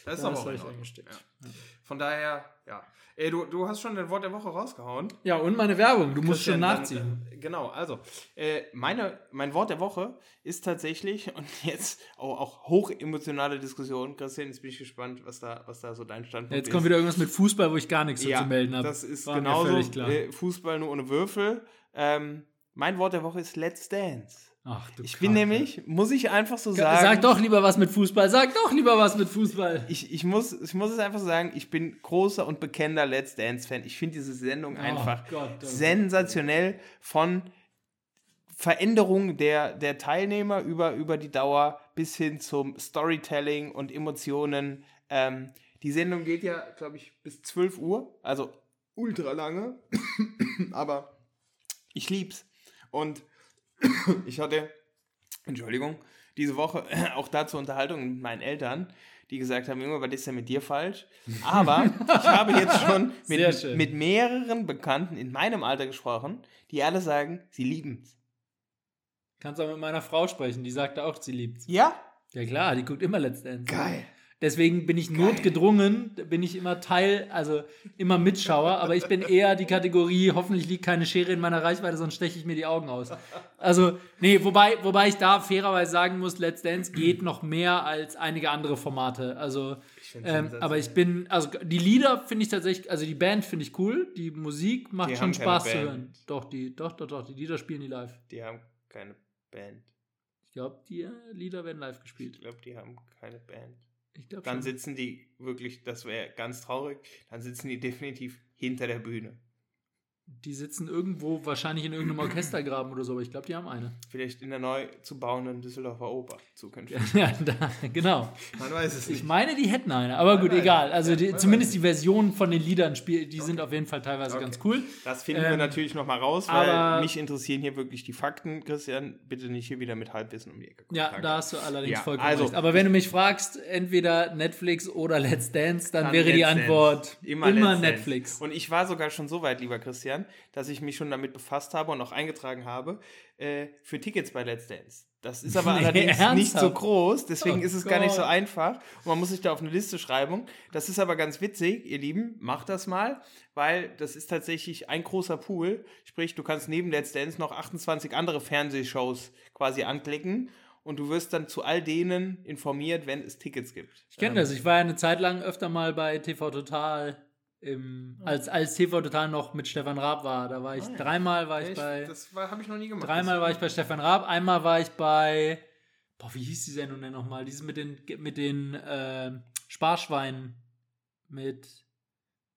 Das ist Das aber auch ich eingesteckt. Ja. Von daher, ja. Ey, du, du hast schon dein Wort der Woche rausgehauen. Ja, und meine Werbung, du musst schon Christian, dann, nachziehen. äh, genau, also, äh, meine, mein Wort der Woche ist tatsächlich, und jetzt auch, auch hochemotionale Diskussion, Christian, jetzt bin ich gespannt, was da, was da so dein Standpunkt Jetzt ist. kommt wieder irgendwas mit Fußball, wo ich gar nichts so ja, zu melden habe. das ist War genauso klar. äh, Fußball nur ohne Würfel. Ähm, mein Wort der Woche ist Let's Dance. Ach, du Ich bin Kacke. nämlich, muss ich einfach so sagen. Sag doch lieber was mit Fußball, sag doch lieber was mit Fußball. Ich, ich, muss, ich muss es einfach sagen, ich bin großer und bekennender Let's Dance-Fan. Ich finde diese Sendung einfach Oh Gott, oh Gott. sensationell von Veränderung der, der Teilnehmer über, über die Dauer bis hin zum Storytelling und Emotionen. Ähm, die Sendung geht ja, glaube ich, bis 12 Uhr, also ultra lange, aber ich lieb's. Und ich hatte, Entschuldigung, diese Woche auch dazu Unterhaltung mit meinen Eltern, die gesagt haben, Junge, was ist denn mit dir falsch? Aber ich habe jetzt schon mit, mit mehreren Bekannten in meinem Alter gesprochen, die alle sagen, sie lieben's. Kannst auch mit meiner Frau sprechen, die sagte auch, sie liebt's. Ja? Ja klar, die guckt immer Dance. Geil. Deswegen bin ich notgedrungen, bin ich immer Teil, also immer Mitschauer, aber ich bin eher die Kategorie, hoffentlich liegt keine Schere in meiner Reichweite, sonst steche ich mir die Augen aus. Also, nee, wobei, wobei ich da fairerweise sagen muss, Let's Dance geht noch mehr als einige andere Formate. Also, find's ähm, aber ich bin, also die Lieder finde ich tatsächlich, also die Band finde ich cool, die Musik macht Die schon Spaß zu hören. Doch, die, doch, doch, doch, die Lieder spielen die live. Die haben keine Band. Ich glaube, die Lieder werden live gespielt. Ich glaube, die haben keine Band. Ich glaube Dann schon. sitzen die wirklich, das wäre ganz traurig, dann sitzen die definitiv hinter der Bühne. Die sitzen irgendwo, wahrscheinlich in irgendeinem Orchestergraben oder so, aber ich glaube, die haben eine. Vielleicht in der neu zu bauenden Düsseldorfer Oper zukünftig. Ja, da, genau. Man weiß es Ich meine, die hätten eine, aber gut, weiß. egal. Also die, Man zumindest die Versionen von den Liedern, die sind auf jeden Fall teilweise Okay. ganz cool. Das finden wir Ähm, natürlich nochmal raus, weil aber- mich interessieren hier wirklich die Fakten, Christian. Bitte nicht hier wieder mit Halbwissen um die Ecke kommen. Ja, Danke. da hast du allerdings Ja, vollkommen also- recht. Aber wenn du mich fragst, entweder Netflix oder Let's Dance, dann, Dann wäre die Let's Dance. Antwort immer, Let's Dance. Netflix. Und ich war sogar schon so weit, lieber Christian, dass ich mich schon damit befasst habe und auch eingetragen habe äh, für Tickets bei Let's Dance. Das ist aber Nee, allerdings nicht so ernsthaft? groß, deswegen Oh ist es gar nicht so Gott. einfach und man muss sich da auf eine Liste schreiben. Das ist aber ganz witzig, ihr Lieben, macht das mal, weil das ist tatsächlich ein großer Pool. Sprich, du kannst neben Let's Dance noch 28 andere Fernsehshows quasi anklicken und du wirst dann zu all denen informiert, wenn es Tickets gibt. Ich kenne das. Ich war ja eine Zeit lang öfter mal bei TV Total, im, als, als TV Total noch mit Stefan Raab war. Da war ich ja. dreimal war ich Ich, bei. das habe ich noch nie gemacht. Dreimal war ich bei Stefan Raab, einmal war ich bei. Boah, wie hieß die Sendung denn nochmal? Diese mit den, mit den äh, Sparschweinen. Mit.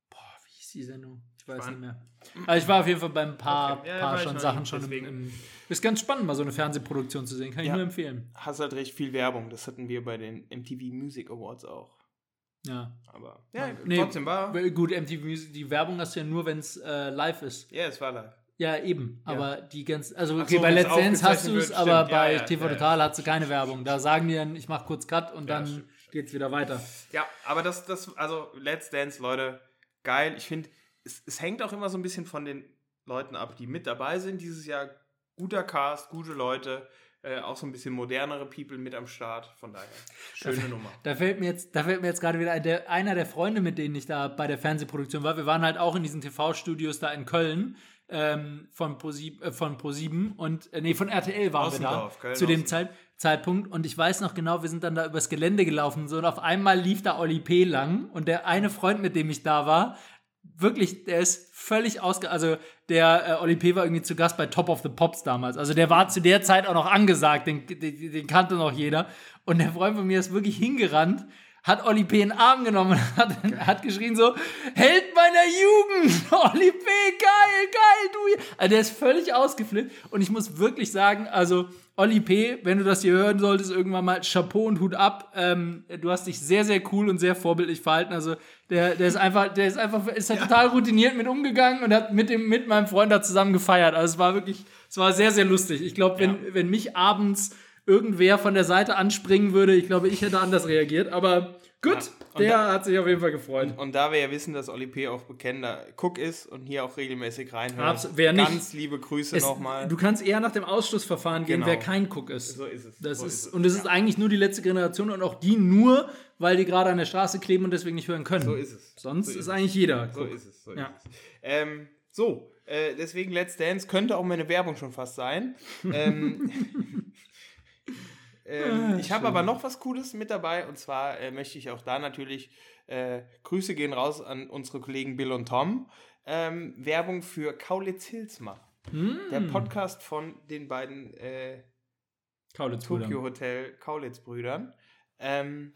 Boah, wie hieß die Sendung? Ich weiß Spannend. nicht mehr. Aber ich war auf jeden Fall bei ein paar, Okay. Ja, paar ich schon Sachen schon im, im. Ist ganz spannend, mal so eine Fernsehproduktion zu sehen. Kann ich Ja. nur empfehlen. Hast halt recht viel Werbung. Das hatten wir bei den MTV Music Awards auch. Ja. Aber ja, Nee, trotzdem war. Gut, MTV Music, die Werbung hast du ja nur, wenn es äh, live ist. Ja, es war live. Ja, eben. Aber die ganz, also okay, so, bei Let's Dance hast du es, aber. Ja, bei ja, TV ja, ja. Total hast du keine Werbung. Da sagen die dann, ich mach kurz Cut und Ja, dann stimmt, geht's wieder weiter. Ja, aber das, das, also Let's Dance, Leute, geil. Ich finde, es, es hängt auch immer so ein bisschen von den Leuten ab, die mit dabei sind. Dieses Jahr guter Cast, gute Leute, äh, auch so ein bisschen modernere People mit am Start. Von daher, schöne Nummer. Da fällt mir jetzt, da fällt mir jetzt gerade wieder ein, der, einer der Freunde, mit denen ich da bei der Fernsehproduktion war. Wir waren halt auch in diesen TV-Studios da in Köln ähm, von ProSieben, äh, von ProSieben und äh, nee, von RTL waren Ossendorf, wir Köln, da zu dem. Zeit, Zeitpunkt. Und ich weiß noch genau, wir sind dann da übers Gelände gelaufen und so und auf einmal lief da Oli P. lang und der eine Freund, mit dem ich da war, wirklich, der ist völlig ausge... Also der äh, Oli P. war irgendwie zu Gast bei Top of the Pops damals. Also der war zu der Zeit auch noch angesagt, den, den, den kannte noch jeder. Und der Freund von mir ist wirklich hingerannt, hat Oli P. in den Arm genommen und hat, hat geschrien so, Held meiner Jugend! Oli P., geil, geil, du! Also der ist völlig ausgeflippt. Und ich muss wirklich sagen, also Oli P., wenn du das hier hören solltest, irgendwann mal Chapeau und Hut ab. Ähm, du hast dich sehr, sehr cool und sehr vorbildlich verhalten. Also der, der ist einfach, der ist einfach, ist da total routiniert mit umgegangen und hat mit dem, mit meinem Freund da zusammen gefeiert. Also es war wirklich, es war sehr, sehr lustig. Ich glaube, wenn, wenn mich abends irgendwer von der Seite anspringen würde, ich glaube, ich hätte anders reagiert. Aber gut, und der da- hat sich auf jeden Fall gefreut. Und da wir ja wissen, dass Oli P. auch bekennender Cook ist und hier auch regelmäßig reinhört, Abs- wer nicht- ganz liebe Grüße nochmal. du kannst eher nach dem Ausschlussverfahren gehen, Genau. wer kein Cook ist. So ist es. Das so ist, und es ist eigentlich nur die letzte Generation und auch die nur, weil die gerade an der Straße kleben und deswegen nicht hören können. So ist es. Sonst So ist, ist eigentlich jeder. So Cook. ist es. So, Ja. ist es. Ähm, so äh, deswegen Let's Dance könnte auch meine Werbung schon fast sein. ähm, ähm, ich habe aber noch was Cooles mit dabei und zwar äh, möchte ich auch da natürlich äh, Grüße gehen raus an unsere Kollegen Bill und Tom. Ähm, Werbung für Kaulitz Hills machen. Der Podcast von den beiden äh, Kaulitz-Brüder. Tokyo Hotel Kaulitz Brüdern. Ähm,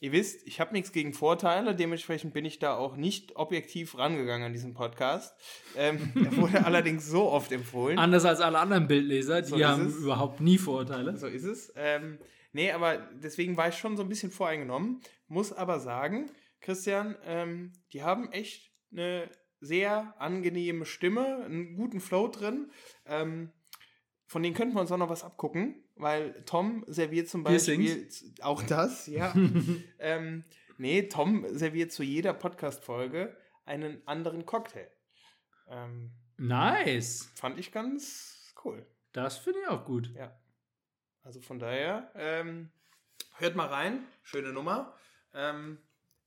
ihr wisst, ich habe nichts gegen Vorteile, dementsprechend bin ich da auch nicht objektiv rangegangen an diesen Podcast. Ähm, er wurde allerdings so oft empfohlen. Anders als alle anderen Bildleser, die So haben es. überhaupt nie Vorurteile. So ist es. Ähm, nee, aber deswegen war ich schon so ein bisschen voreingenommen. Muss aber sagen, Christian, ähm, die haben echt eine sehr angenehme Stimme, einen guten Flow drin. Ähm, von denen könnten wir uns auch noch was abgucken, weil Tom serviert zum Beispiel auch das, ja. ähm, nee, Tom serviert zu jeder Podcast-Folge einen anderen Cocktail. Ähm, Nice. fand ich ganz cool. Das finde ich auch gut. Ja. Also von daher, ähm, hört mal rein. Schöne Nummer. Ähm,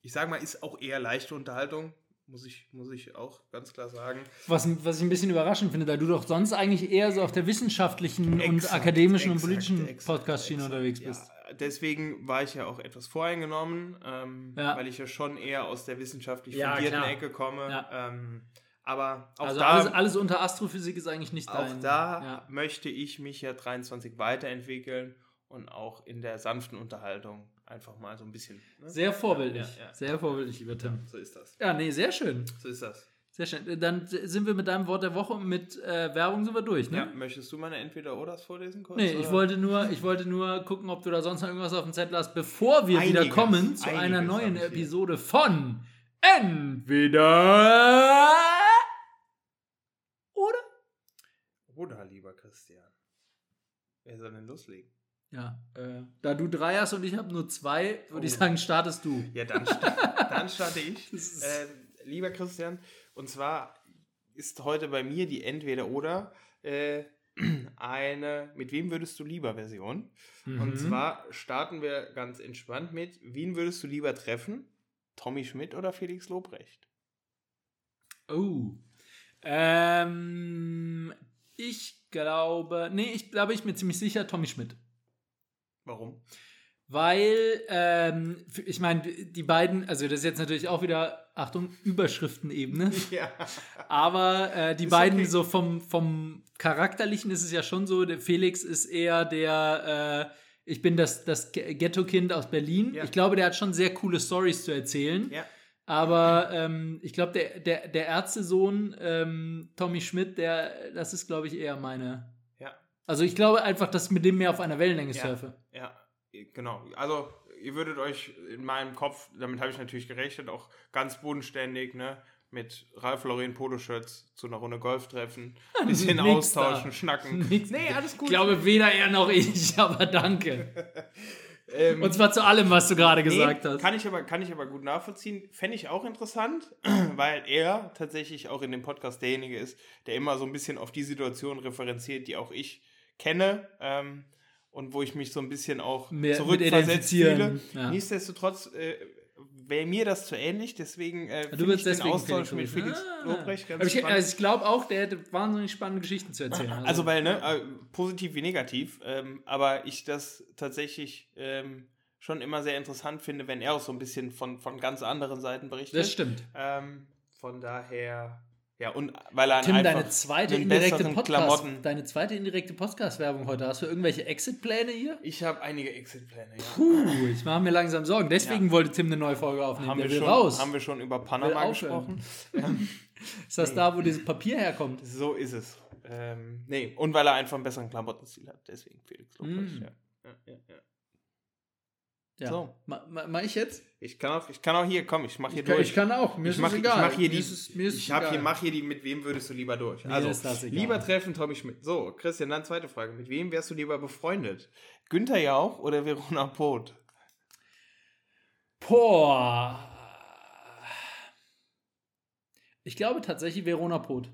ich sage mal, ist auch eher leichte Unterhaltung. Muss ich, muss ich auch ganz klar sagen. Was, was ich ein bisschen überraschend finde, da du doch sonst eigentlich eher so auf der wissenschaftlichen und Exakt, akademischen und exakt, politischen exakt, Podcast-Schiene unterwegs bist. Ja, deswegen war ich ja auch etwas voreingenommen, ähm, Ja. weil ich ja schon eher aus der wissenschaftlich Ja, fundierten klar. Ecke komme. Ja. Ähm, aber auch Also da, alles, alles unter Astrophysik ist eigentlich nicht auch dein. da Ja. möchte ich mich ja 23 weiterentwickeln und auch in der sanften Unterhaltung einfach mal so ein bisschen. Ne? Sehr vorbildlich. Ja, ja. Sehr vorbildlich, lieber Tim. So ist das. Ja, nee, sehr schön. So ist das. Sehr schön. Dann sind wir mit deinem Wort der Woche und mit äh, Werbung sind wir durch, ne? Ja, möchtest du meine Entweder-Oders vorlesen kurz? Nee, ich wollte, nur, ich wollte nur gucken, ob du da sonst noch irgendwas auf dem Zettel hast, bevor wir wieder Einiges, kommen zu einer neuen. Episode von Entweder oder? Oder, lieber Christian. Wer soll denn loslegen? Ja, äh, da du drei hast und ich habe nur zwei, würde ich Oh. sagen, startest du. Ja, dann, dann starte ich. Äh, lieber Christian, und zwar ist heute bei mir die Entweder-Oder äh, eine Mit wem würdest du lieber Version. Und Mhm. zwar starten wir ganz entspannt mit, wen würdest du lieber treffen? Tommy Schmidt oder Felix Lobrecht? Oh. Ähm, ich glaube, nee, ich glaube, ich bin mir ziemlich sicher, Tommy Schmidt. Warum? Weil, ähm, ich meine, die beiden, also das ist jetzt natürlich auch wieder, Achtung, Überschriftenebene, Ja. aber äh, die Ist beiden okay. so vom, vom Charakterlichen ist es ja schon so, der Felix ist eher der, äh, ich bin das, das Ghetto-Kind aus Berlin. Ja. Ich glaube, der hat schon sehr coole Stories zu erzählen. Ja. Aber ähm, ich glaube, der, der, der Ärztesohn, ähm, Tommy Schmidt, der, das ist, glaube ich, eher meine. Also ich glaube einfach, dass ich mit dem mehr auf einer Wellenlänge Ja. surfe. Ja, genau. Also, ihr würdet euch in meinem Kopf, damit habe ich natürlich gerechnet, auch ganz bodenständig, ne? Mit Ralf Lauren Poloshirts zu einer Runde Golf treffen, ein bisschen Nix da. austauschen, schnacken. Nix. Nee, alles gut. Ich glaube, weder er noch ich, aber danke. Ähm, Und zwar zu allem, was du gerade nee, gesagt hast. Kann ich, aber, kann ich aber gut nachvollziehen. Fände ich auch interessant, weil er tatsächlich auch in dem Podcast derjenige ist, der immer so ein bisschen auf die Situation referenziert, die auch ich kenne. Ähm, und wo ich mich so ein bisschen auch Mehr zurückversetzt fühle. ja. Nichtsdestotrotz äh, wäre mir das zu ähnlich, deswegen äh, Du ich den deswegen Austausch Felix mit. Felix Ah. Lobrecht ganz Aber ich, also ich glaube auch, der hätte wahnsinnig spannende Geschichten zu erzählen. Also, weil, ne, äh, positiv wie negativ, ähm, aber ich das tatsächlich ähm, schon immer sehr interessant finde, wenn er auch so ein bisschen von, von ganz anderen Seiten berichtet. das stimmt. Ähm, von daher, ja, und weil er Tim, einfach deine zweite indirekte Podcast, Klamotten. deine zweite indirekte Podcast-Werbung heute. Hast du irgendwelche Exit-Pläne hier? Ich habe einige Exit-Pläne, ja. Puh, ich mache mir langsam Sorgen. Deswegen wollte Tim eine neue Folge aufnehmen. Haben Der wir, schon, raus. haben wir schon über Panama gesprochen? Ist das da, wo dieses Papier herkommt? So ist es. Ähm, nee, und weil er einfach einen besseren Klamottenstil hat. Deswegen Felix Lobrecht, Mm. ja. Ja, ja, ja. So. Ma, ma, mach ich jetzt? Ich kann auch, ich kann auch hier, komm, ich mach hier Ich kann, durch. ich kann auch. Mir ich ist mach, es ich egal. mach hier die, ist ich hab egal. hier, mach hier die, mit wem würdest du lieber durch? Mir also, ist das egal. lieber treffen Tommy Schmidt. So, Christian, dann zweite Frage. Mit wem wärst du lieber befreundet? Günther Jauch oder Verona Poth? Boah. Ich glaube tatsächlich Verona Pot.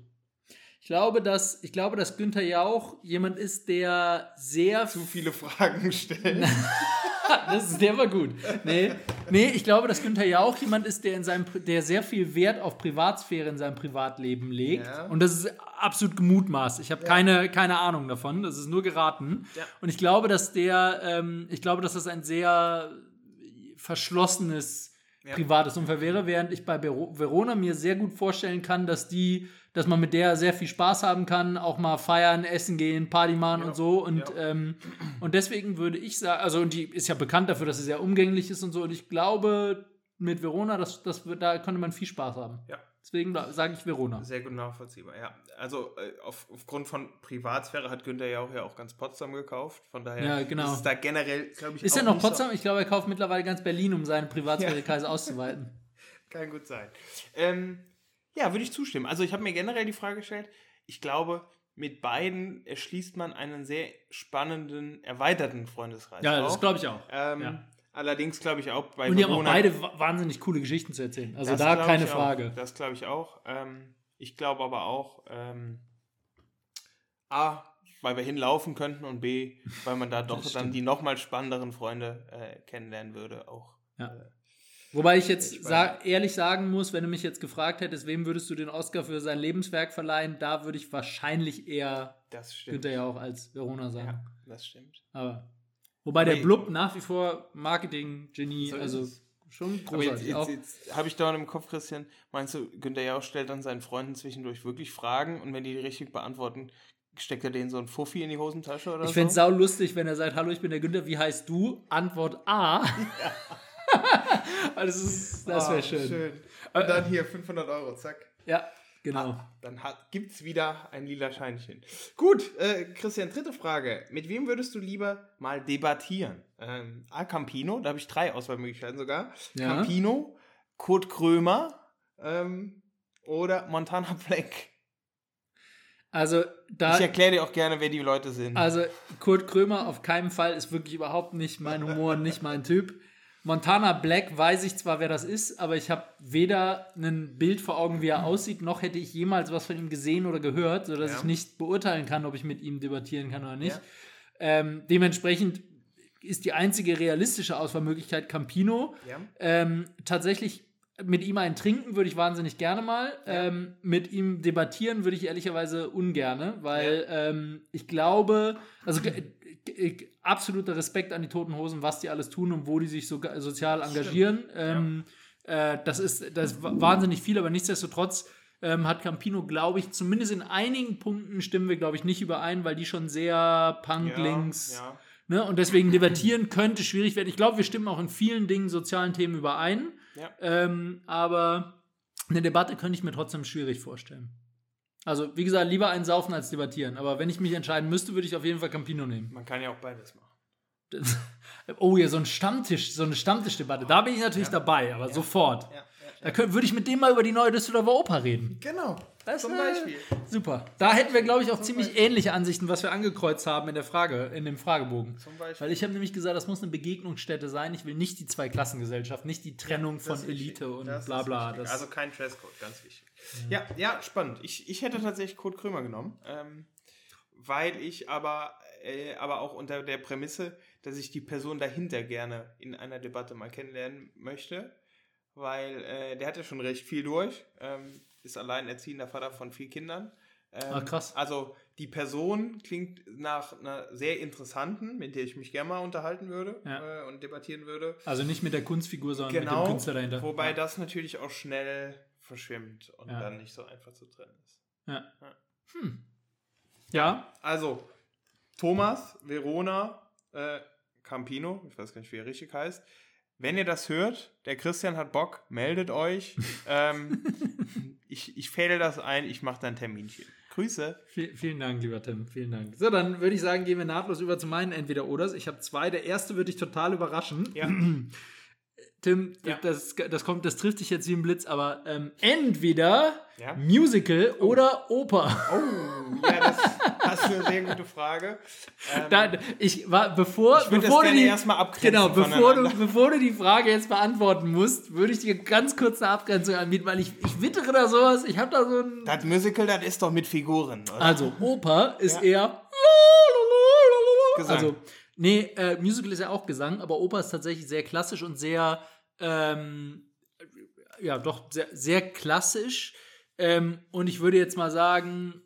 Ich glaube, dass, ich glaube, dass Günther Jauch jemand ist, der sehr Zu viele Fragen stellen. das ist, der war gut. Nee, nee, ich glaube, dass Günther Jauch jemand ist, der in seinem, der sehr viel Wert auf Privatsphäre in seinem Privatleben legt. Ja. Und das ist absolut gemutmaßt. Ich habe keine, keine Ahnung davon. Das ist nur geraten. Ja. Und ich glaube, dass der, ähm, ich glaube, dass das ein sehr verschlossenes Ja. privates Umfeld wäre, während ich bei Vero- Verona mir sehr gut vorstellen kann, dass die, dass man mit der sehr viel Spaß haben kann, auch mal feiern, essen gehen, Party machen Ja. und so. Und, Ja. ähm, und deswegen würde ich sagen, also und die ist ja bekannt dafür, dass sie sehr umgänglich ist und so. Und ich glaube, mit Verona, das, das, da könnte man viel Spaß haben. Ja. Deswegen sage ich Verona. Sehr gut nachvollziehbar, ja. Also äh, auf, aufgrund von Privatsphäre hat Günther Jauch ja auch ganz Potsdam gekauft. Von daher Ja, genau. ist es da generell, glaube ich, Ist auch er noch nicht so- Potsdam? Ich glaube, er kauft mittlerweile ganz Berlin, um seinen Privatsphäre-Kreis auszuweiten. Kann gut sein. Ähm, ja, würde ich zustimmen. Also ich habe mir generell die Frage gestellt, ich glaube, mit beiden erschließt man einen sehr spannenden, erweiterten Freundeskreis. Ja, das auch. glaube ich auch. Ähm, ja. Allerdings glaube ich auch bei Und die haben auch beide wa- wahnsinnig coole Geschichten zu erzählen. Also da keine ich auch. Frage. Das glaube ich auch. Ähm, ich glaube aber auch, ähm, A, weil wir hinlaufen könnten und B, weil man da doch dann die nochmal spannenderen Freunde äh, kennenlernen würde. Auch. Ja. Äh, Wobei ich jetzt sa ehrlich sagen muss, wenn du mich jetzt gefragt hättest, wem würdest du den Oscar für sein Lebenswerk verleihen, da würde ich wahrscheinlich eher das stimmt. Günther ja auch als Verona sagen. Ja, das stimmt. Aber wobei der. Blub nach wie vor Marketing-Genie, So also schon Aber jetzt, großartig. jetzt, auch. jetzt habe ich da im Kopf, Christian, meinst du, Günther Jauch stellt dann seinen Freunden zwischendurch wirklich Fragen und wenn die die richtig beantworten, steckt er denen so ein Fuffi in die Hosentasche oder Ich so? fände es sau lustig, wenn er sagt, hallo, ich bin der Günther, wie heißt du? Antwort A. das ist, das wäre Ah, schön. Und dann hier 500 Euro, zack. Ja, genau. Ah, dann gibt es wieder ein lila Scheinchen. Gut, äh, Christian, dritte Frage. Mit wem würdest du lieber mal debattieren? Ähm, A. Campino, da habe ich drei Auswahlmöglichkeiten sogar. Ja. Campino, Kurt Krömer ähm, oder Montana Black. Also da, ich erkläre dir auch gerne, wer die Leute sind. also Kurt Krömer auf keinen Fall ist wirklich überhaupt nicht mein Humor, nicht mein Typ. Montana Black weiß ich zwar, wer das ist, aber ich habe weder ein Bild vor Augen, wie er aussieht, noch hätte ich jemals was von ihm gesehen oder gehört, sodass Ja. ich nicht beurteilen kann, ob ich mit ihm debattieren kann oder nicht. Ja. Ähm, dementsprechend ist die einzige realistische Auswahlmöglichkeit Campino. ja? Ähm, tatsächlich mit ihm einen trinken würde ich wahnsinnig gerne mal. Ähm, mit ihm debattieren würde ich ehrlicherweise ungerne, weil ähm, ich glaube, also absoluter Respekt an die Toten Hosen, was die alles tun und wo die sich so sozial engagieren. Ähm, äh, das, ist, das ist wa- wahnsinnig viel, aber nichtsdestotrotz ähm, hat Campino, glaube ich, zumindest in einigen Punkten stimmen wir, glaube ich, nicht überein, weil die schon sehr punk-links Ja, Ne? Und deswegen debattieren könnte schwierig werden. Ich glaube, wir stimmen auch in vielen Dingen, sozialen Themen überein. Ja. Ähm, aber eine Debatte könnte ich mir trotzdem schwierig vorstellen. Also, wie gesagt, lieber einen saufen als debattieren. Aber wenn ich mich entscheiden müsste, würde ich auf jeden Fall Campino nehmen. Man kann ja auch beides machen. Oh, ja, so ein Stammtisch, so eine Stammtischdebatte. Da bin ich natürlich dabei, aber sofort. Ja, ja, Da könnt, würde ich mit dem mal über die neue Düsseldorfer Oper reden. Genau. Das Zum äh, Beispiel. Super. Da hätten wir, glaube ich, auch ziemlich ähnliche Ansichten, was wir angekreuzt haben in der Frage, in dem Fragebogen. Zum Beispiel. Weil ich habe nämlich gesagt, das muss eine Begegnungsstätte sein. Ich will nicht die Zweiklassengesellschaft, nicht die Trennung von wichtig. Elite und Das bla bla. also kein Dresscode, ganz wichtig. Ja, ja, spannend. Ich, ich hätte tatsächlich Kurt Krömer genommen, ähm, weil ich aber, äh, aber auch unter der Prämisse, dass ich die Person dahinter gerne in einer Debatte mal kennenlernen möchte, weil äh, der hat ja schon recht viel durch, ähm, ist alleinerziehender Vater von vier Kindern. Ähm, Ah, krass. Also die Person klingt nach einer sehr interessanten, mit der ich mich gerne mal unterhalten würde Ja. äh, und debattieren würde. also nicht mit der Kunstfigur, sondern mit dem Genau, Künstler dahinter. wobei ja. das natürlich auch schnell verschwimmt und Ja. dann nicht so einfach zu trennen ist. Ja. Hm. ja, Also, Thomas, Verona, äh, Campino, ich weiß gar nicht, wie er richtig heißt. Wenn ihr das hört, der Christian hat Bock, meldet euch. ähm, ich, ich fädel das ein, ich mache dann Terminchen. Grüße. Viel, vielen Dank, lieber Tim. Vielen Dank. So, dann würde ich sagen, gehen wir nahtlos über zu meinen Entweder-Oders. Ich habe zwei. Der erste würde dich total überraschen. Ja. Tim, Ja. das, das, kommt, das trifft dich jetzt wie ein Blitz, aber ähm, entweder Ja. Musical oder Oper. Oh, ja, das, das ist eine sehr gute Frage. Ähm, Da, ich war, bevor, Ich bevor du die, erstmal abgrenzen Genau, bevor du, bevor du die Frage jetzt beantworten musst, würde ich dir ganz kurz eine Abgrenzung anbieten, weil ich, ich wittere da sowas, ich habe da so ein. das Musical, das ist doch mit Figuren, oder? Also, Oper ist Ja. eher. Gesang. Also, nee, äh, Musical ist ja auch Gesang, aber Oper ist tatsächlich sehr klassisch und sehr, ähm, ja, doch sehr, sehr klassisch. Ähm, und ich würde jetzt mal sagen,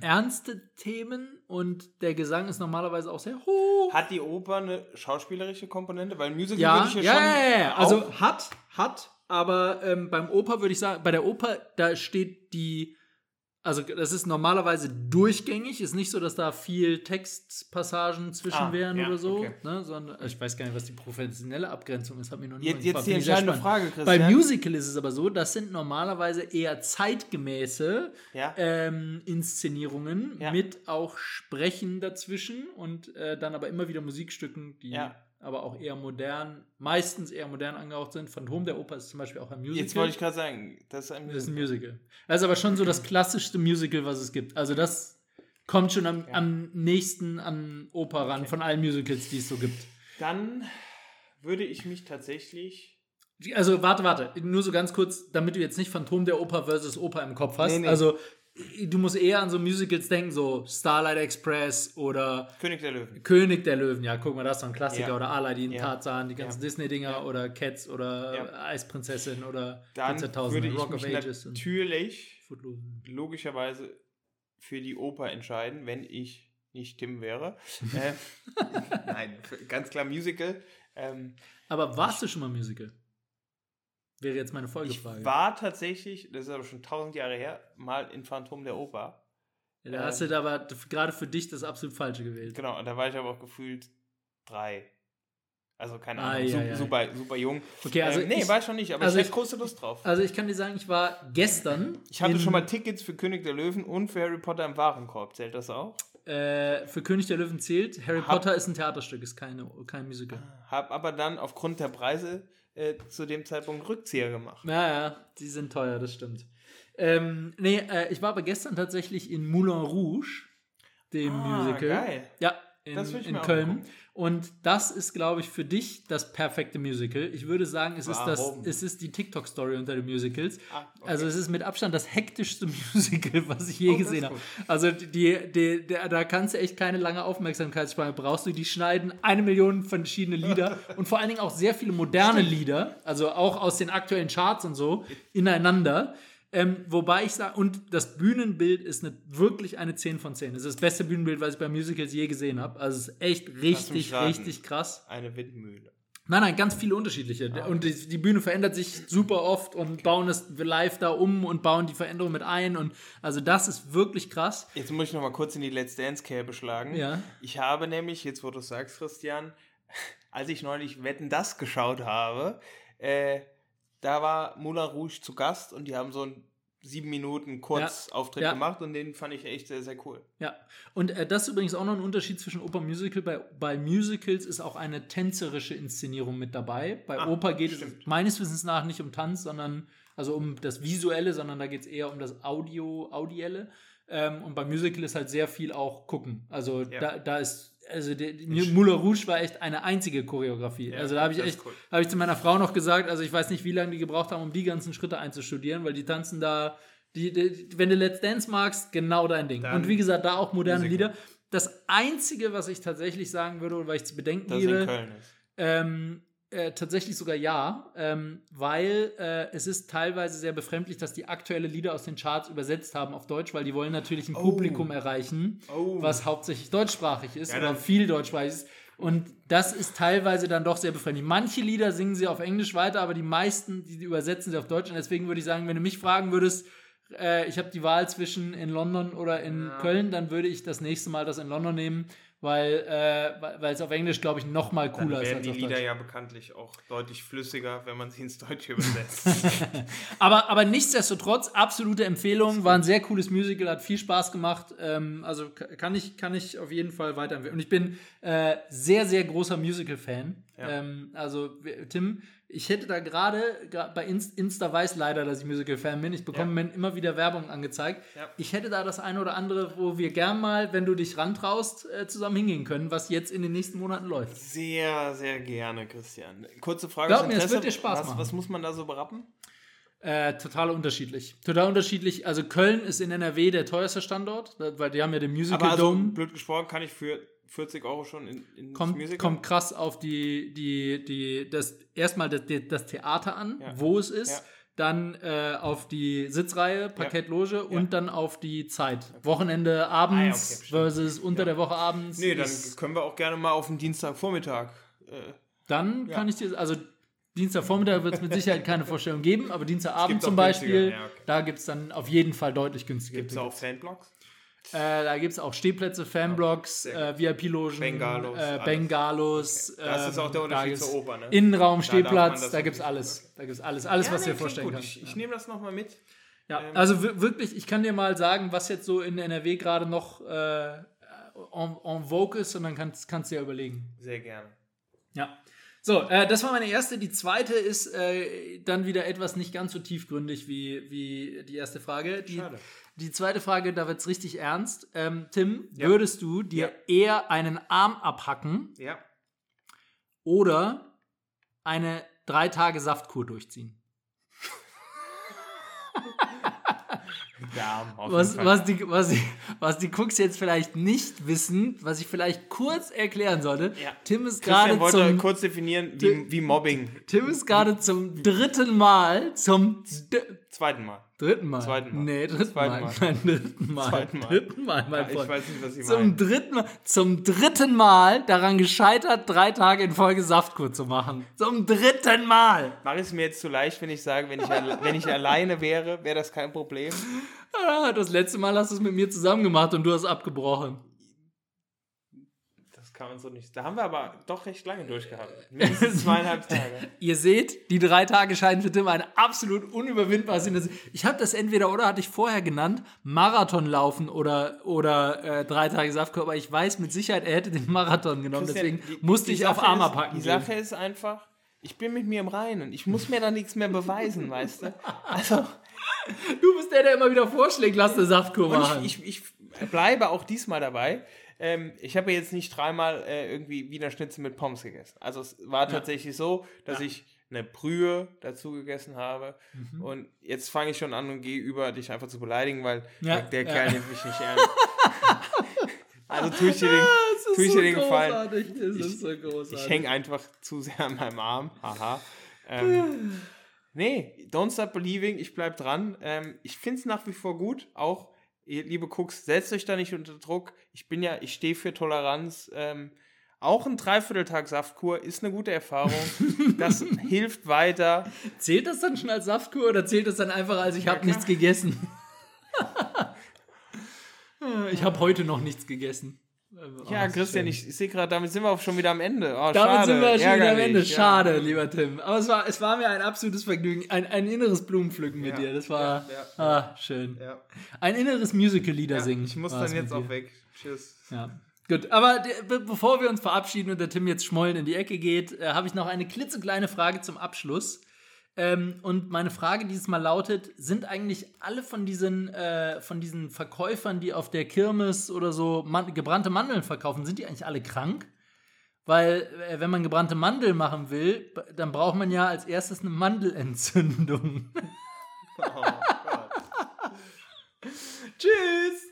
ernste Themen und der Gesang ist normalerweise auch sehr hoch. Hat die Oper eine schauspielerische Komponente? Weil Musical Ja, würde ich ja, ja, ja, schon ja, ja. Also auch- hat, hat, aber ähm, beim Oper würde ich sagen, bei der Oper, da steht die, also das ist normalerweise durchgängig, ist nicht so, dass da viel Textpassagen zwischen Ah, wären ja, oder so, okay. ne, sondern ich weiß gar nicht, was die professionelle Abgrenzung ist, hat mir noch nie Jetzt, jetzt die entscheidende. Frage, Bei Christian. Musical ist es aber so, das sind normalerweise eher zeitgemäße Ja. ähm, Inszenierungen Ja. mit auch Sprechen dazwischen und äh, dann aber immer wieder Musikstücken, die. Aber auch eher modern, meistens eher modern angehaucht sind. Phantom der Oper ist zum Beispiel auch ein Musical. Jetzt wollte ich gerade sagen, das ist ein das ist ein Musical. Musical. Das ist aber schon so das klassischste Musical, was es gibt. Also das kommt schon am, am nächsten an Oper ran von allen Musicals, die es so gibt. Dann würde ich mich tatsächlich. Also warte, warte, nur so ganz kurz, damit du jetzt nicht Phantom der Oper versus Oper im Kopf hast. Nee, nee. Also du musst eher an so Musicals denken, so Starlight Express oder König der Löwen. König der Löwen, ja, guck mal, das ist so ein Klassiker. Ja. Oder Aladdin, Ja. Tarzan, die ganzen Ja. Disney-Dinger oder Cats oder. Eisprinzessin oder Dann 14.000 würde ich Rock of mich Ages natürlich logischerweise für die Oper entscheiden, wenn ich nicht Tim wäre. äh, nein, ganz klar Musical. Ähm, Aber warst du schon mal Musical? Wäre jetzt meine ich Folgefrage. war tatsächlich, das ist aber schon tausend Jahre her, mal in Phantom der Oper. Ja, da hast du da aber gerade für dich das absolut Falsche gewählt. Genau, und da war ich aber auch gefühlt drei. Also keine Ah, Ahnung, ja, su- ja. super, super jung. Okay, also ähm, nee, ich- war ich schon nicht, aber also ich hätte ich- große Lust drauf. Also ich kann dir sagen, ich war gestern. Ich hatte schon mal Tickets für König der Löwen und für Harry Potter im Warenkorb. Zählt das auch? Äh, für König der Löwen zählt. Harry Hab- Potter ist ein Theaterstück, ist keine, kein Musical. Hab aber dann aufgrund der Preise äh, zu dem Zeitpunkt Rückzieher gemacht. Ja, ja, die sind teuer, das stimmt. Ähm, nee, äh, ich war aber gestern tatsächlich in Moulin Rouge, dem Ah, Musical. geil. Ja, in, in Köln. Und das ist, glaube ich, für dich das perfekte Musical. Ich würde sagen, es ist, das, es ist die TikTok-Story unter den Musicals. Ah, okay. Also es ist mit Abstand das hektischste Musical, was ich je Oh, gesehen habe. Also die, die, der- da kannst du echt keine lange Aufmerksamkeitsspanne brauchst du. Die schneiden eine Million verschiedene Lieder und vor allen Dingen auch sehr viele moderne Lieder, also auch aus den aktuellen Charts und so, ineinander. Ähm, wobei ich sage, und das Bühnenbild ist eine, wirklich eine 10 von 10. Es ist das beste Bühnenbild, was ich bei Musicals je gesehen habe. Also es ist echt richtig, richtig krass. Eine Windmühle. Nein, nein, ganz viele unterschiedliche. Ah, Und die, die Bühne verändert sich super oft und bauen es live da um und bauen die Veränderung mit ein. Und also das ist wirklich krass. Jetzt muss ich noch mal kurz in die Let's Dance-Kerbe schlagen. Ja. Ich habe nämlich, jetzt wo du es sagst, Christian, als ich neulich Wetten, das geschaut habe, Äh, da war Moulin Rouge zu Gast und die haben so einen sieben Minuten Kurzauftritt Ja. gemacht und den fand ich echt sehr, sehr cool. Ja, und äh, das ist übrigens auch noch ein Unterschied zwischen Oper und Musical. Bei, bei Musicals ist auch eine tänzerische Inszenierung mit dabei. Bei Ah, Oper geht stimmt. es meines Wissens nach nicht um Tanz, sondern also um das Visuelle, sondern da geht es eher um das Audio, Audielle. Ähm, und beim Musical ist halt sehr viel auch gucken. Also Ja. da, da ist, also der, Moulin Rouge war echt eine einzige Choreografie. Ja, also da habe ich echt, cool. habe ich zu meiner Frau noch gesagt, also ich weiß nicht, wie lange die gebraucht haben, um die ganzen Schritte einzustudieren, weil die tanzen da, die, die, wenn du Let's Dance magst, genau dein Ding. Dann und wie gesagt, da auch moderne. Lieder. Das Einzige, was ich tatsächlich sagen würde, und weil ich zu bedenken gebe, ähm, äh, tatsächlich sogar ja, ähm, weil äh, es ist teilweise sehr befremdlich, dass die aktuelle Lieder aus den Charts übersetzt haben auf Deutsch, weil die wollen natürlich ein Oh. Publikum erreichen, Oh. was hauptsächlich deutschsprachig ist Ja, oder viel deutschsprachig ist. Und das ist teilweise dann doch sehr befremdlich. Manche Lieder singen sie auf Englisch weiter, aber die meisten, die übersetzen sie auf Deutsch. Und deswegen würde ich sagen, wenn du mich fragen würdest, äh, ich habe die Wahl zwischen in London oder in Ja. Köln, dann würde ich das nächste Mal das in London nehmen, weil äh, weil es auf Englisch, glaube ich, noch mal Dann cooler ist werden als die Lieder Deutsch. ja bekanntlich auch deutlich flüssiger, wenn man sie ins Deutsche übersetzt. Aber, aber nichtsdestotrotz, absolute Empfehlung, war ein sehr cooles Musical, hat viel Spaß gemacht. Ähm, also ka- kann ich, kann ich auf jeden Fall weiterempfehlen. Und ich bin äh, sehr, sehr großer Musical-Fan. Ja. Ähm, also, Tim, ich hätte da gerade, bei Inst Insta weiß leider, dass ich Musical-Fan bin. Ich bekomme mir immer wieder Werbung angezeigt. Ja. Ich hätte da das eine oder andere, wo wir gern mal, wenn du dich rantraust, äh, zusammen hingehen können, was jetzt in den nächsten Monaten läuft. Sehr, sehr gerne, Christian. Kurze Frage. Glaub mir, es wird dir Spaß was, machen. Was muss man da so berappen? Äh, total unterschiedlich. Total unterschiedlich. Also Köln ist in NRW der teuerste Standort, weil die haben ja den Musical Aber also, Dome. blöd gesprochen, kann ich für 40 Euro schon in, in kommt, Musical? kommt krass auf die, die, die, das, erstmal das, das Theater an, Ja. wo es ist, Ja. dann äh, auf die Sitzreihe, Parkettloge und dann auf die Zeit. Wochenende abends Ah, ja, okay, versus unter der Woche abends. Nee, dann können wir auch gerne mal auf den Dienstagvormittag. Äh, dann ja. kann ich dir, also Dienstagvormittag wird es mit Sicherheit keine Vorstellung geben, aber Dienstagabend zum Beispiel, ja, okay. da gibt es dann auf jeden Fall deutlich günstiger. Gibt es auch Fanblogs? Äh, da gibt es auch Stehplätze, Fanblocks, äh, VIP-Logen, Bengalos, äh. Bengalos. Okay. Das ist auch der ähm, da Unterschied gibt's zur Oper, ne? Innenraum, Da Stehplatz, das da gibt es alles. Da gibt es alles, alles, was du dir nee, vorstellen klingt gut. kannst. Ich, ich nehme das nochmal mit. Ja, ähm, also wir- wirklich, ich kann dir mal sagen, was jetzt so in NRW gerade noch äh, en, en vogue ist und dann kannst, kannst du dir überlegen. Sehr gerne. Ja. So, äh, das war meine erste. Die zweite ist äh, dann wieder etwas nicht ganz so tiefgründig wie, wie die erste Frage. Die, Schade. die zweite Frage, da wird es richtig ernst. Ähm, Tim, Ja. würdest du dir Ja. eher einen Arm abhacken Ja. oder eine drei Tage Saftkur durchziehen? Auf Was, was, die, was, die, was die Cooks jetzt vielleicht nicht wissen, was ich vielleicht kurz erklären sollte. Ja. Tim ist gerade zum, kurz definieren, wie, wie Mobbing. Tim ist gerade zum dritten Mal, zum Zweiten Mal. dritten Mal. Zweiten Mal. Nee, dritten Zweiten Mal. Mal. Nein, dritten Mal. Zweiten Mal. Dritten Mal, mein Ja, ich Freund. weiß nicht, was Sie Zum meinen. dritten, Mal, zum dritten Mal daran gescheitert, drei Tage in Folge Saftkur zu machen. Zum dritten Mal. Mache ich es mir jetzt zu leicht, wenn ich sage, wenn ich, wenn ich alleine wäre, wäre das kein Problem. Ah, Das letzte Mal hast du es mit mir zusammen gemacht und du hast abgebrochen. Kann man so nicht. Da haben wir aber doch recht lange durchgehabt. Mindestens zweieinhalb Tage. Ihr seht, die drei Tage scheinen für Tim ein absolut unüberwindbares Hindernis. Ich habe das entweder oder hatte ich vorher genannt, Marathon laufen oder, oder äh, drei Tage Saftkur, aber ich weiß mit Sicherheit, er hätte den Marathon genommen, Christian, deswegen die- musste die ich auf Sache Armer ist- packen. Die gehen. Sache ist einfach, ich bin mit mir im Reinen. Ich muss mir da nichts mehr beweisen, weißt du? Also, Du bist der, der immer wieder vorschlägt, lass eine Saftkur machen. ich, ich, ich bleibe auch diesmal dabei. Ähm, ich habe jetzt nicht dreimal äh, irgendwie Wiener Schnitzel mit Pommes gegessen. Also es war tatsächlich so, dass ich eine Brühe dazu gegessen habe. Mhm. Und jetzt fange ich schon an und gehe über, dich einfach zu beleidigen, weil Ja, der, ja. Kerl nimmt mich nicht ernst. also tue ich dir den, ist tue ich so dir den Gefallen. ist so. Ich hänge einfach zu sehr an meinem Arm. Haha. Ähm, nee, Don't Stop Believing, ich bleib dran. Ähm, ich finde es nach wie vor gut. Auch, liebe Cooks, setzt euch da nicht unter Druck. Ich bin ja, ich stehe für Toleranz. Ähm, auch ein Dreivierteltag Saftkur ist eine gute Erfahrung. Das hilft weiter. Zählt das dann schon als Saftkur oder zählt das dann einfach als ich habe nichts gegessen? ich habe heute noch nichts gegessen. Ja, Oh, Christian, schön. ich, ich sehe gerade, damit sind wir auch schon wieder am Ende. Oh, Damit schade, sind wir schon wieder am ärgerlich, Ende. ja. Schade, lieber Tim. Aber es war, es war mir ein absolutes Vergnügen. Ein, ein inneres Blumenpflücken mit Ja, dir. Das war ja, ja, ah, schön. Ja. Ein inneres Musical-Lieder Ja, singen. ich muss dann jetzt auch dir. weg. Tschüss. Ja. Gut, aber be bevor wir uns verabschieden und der Tim jetzt schmollen in die Ecke geht, äh, habe ich noch eine klitzekleine Frage zum Abschluss. Ähm, und meine Frage dieses Mal lautet: Sind eigentlich alle von diesen, äh, von diesen Verkäufern, die auf der Kirmes oder so man gebrannte Mandeln verkaufen, sind die eigentlich alle krank? Weil, äh, wenn man gebrannte Mandeln machen will, dann braucht man ja als erstes eine Mandelentzündung. Oh Gott. Tschüss!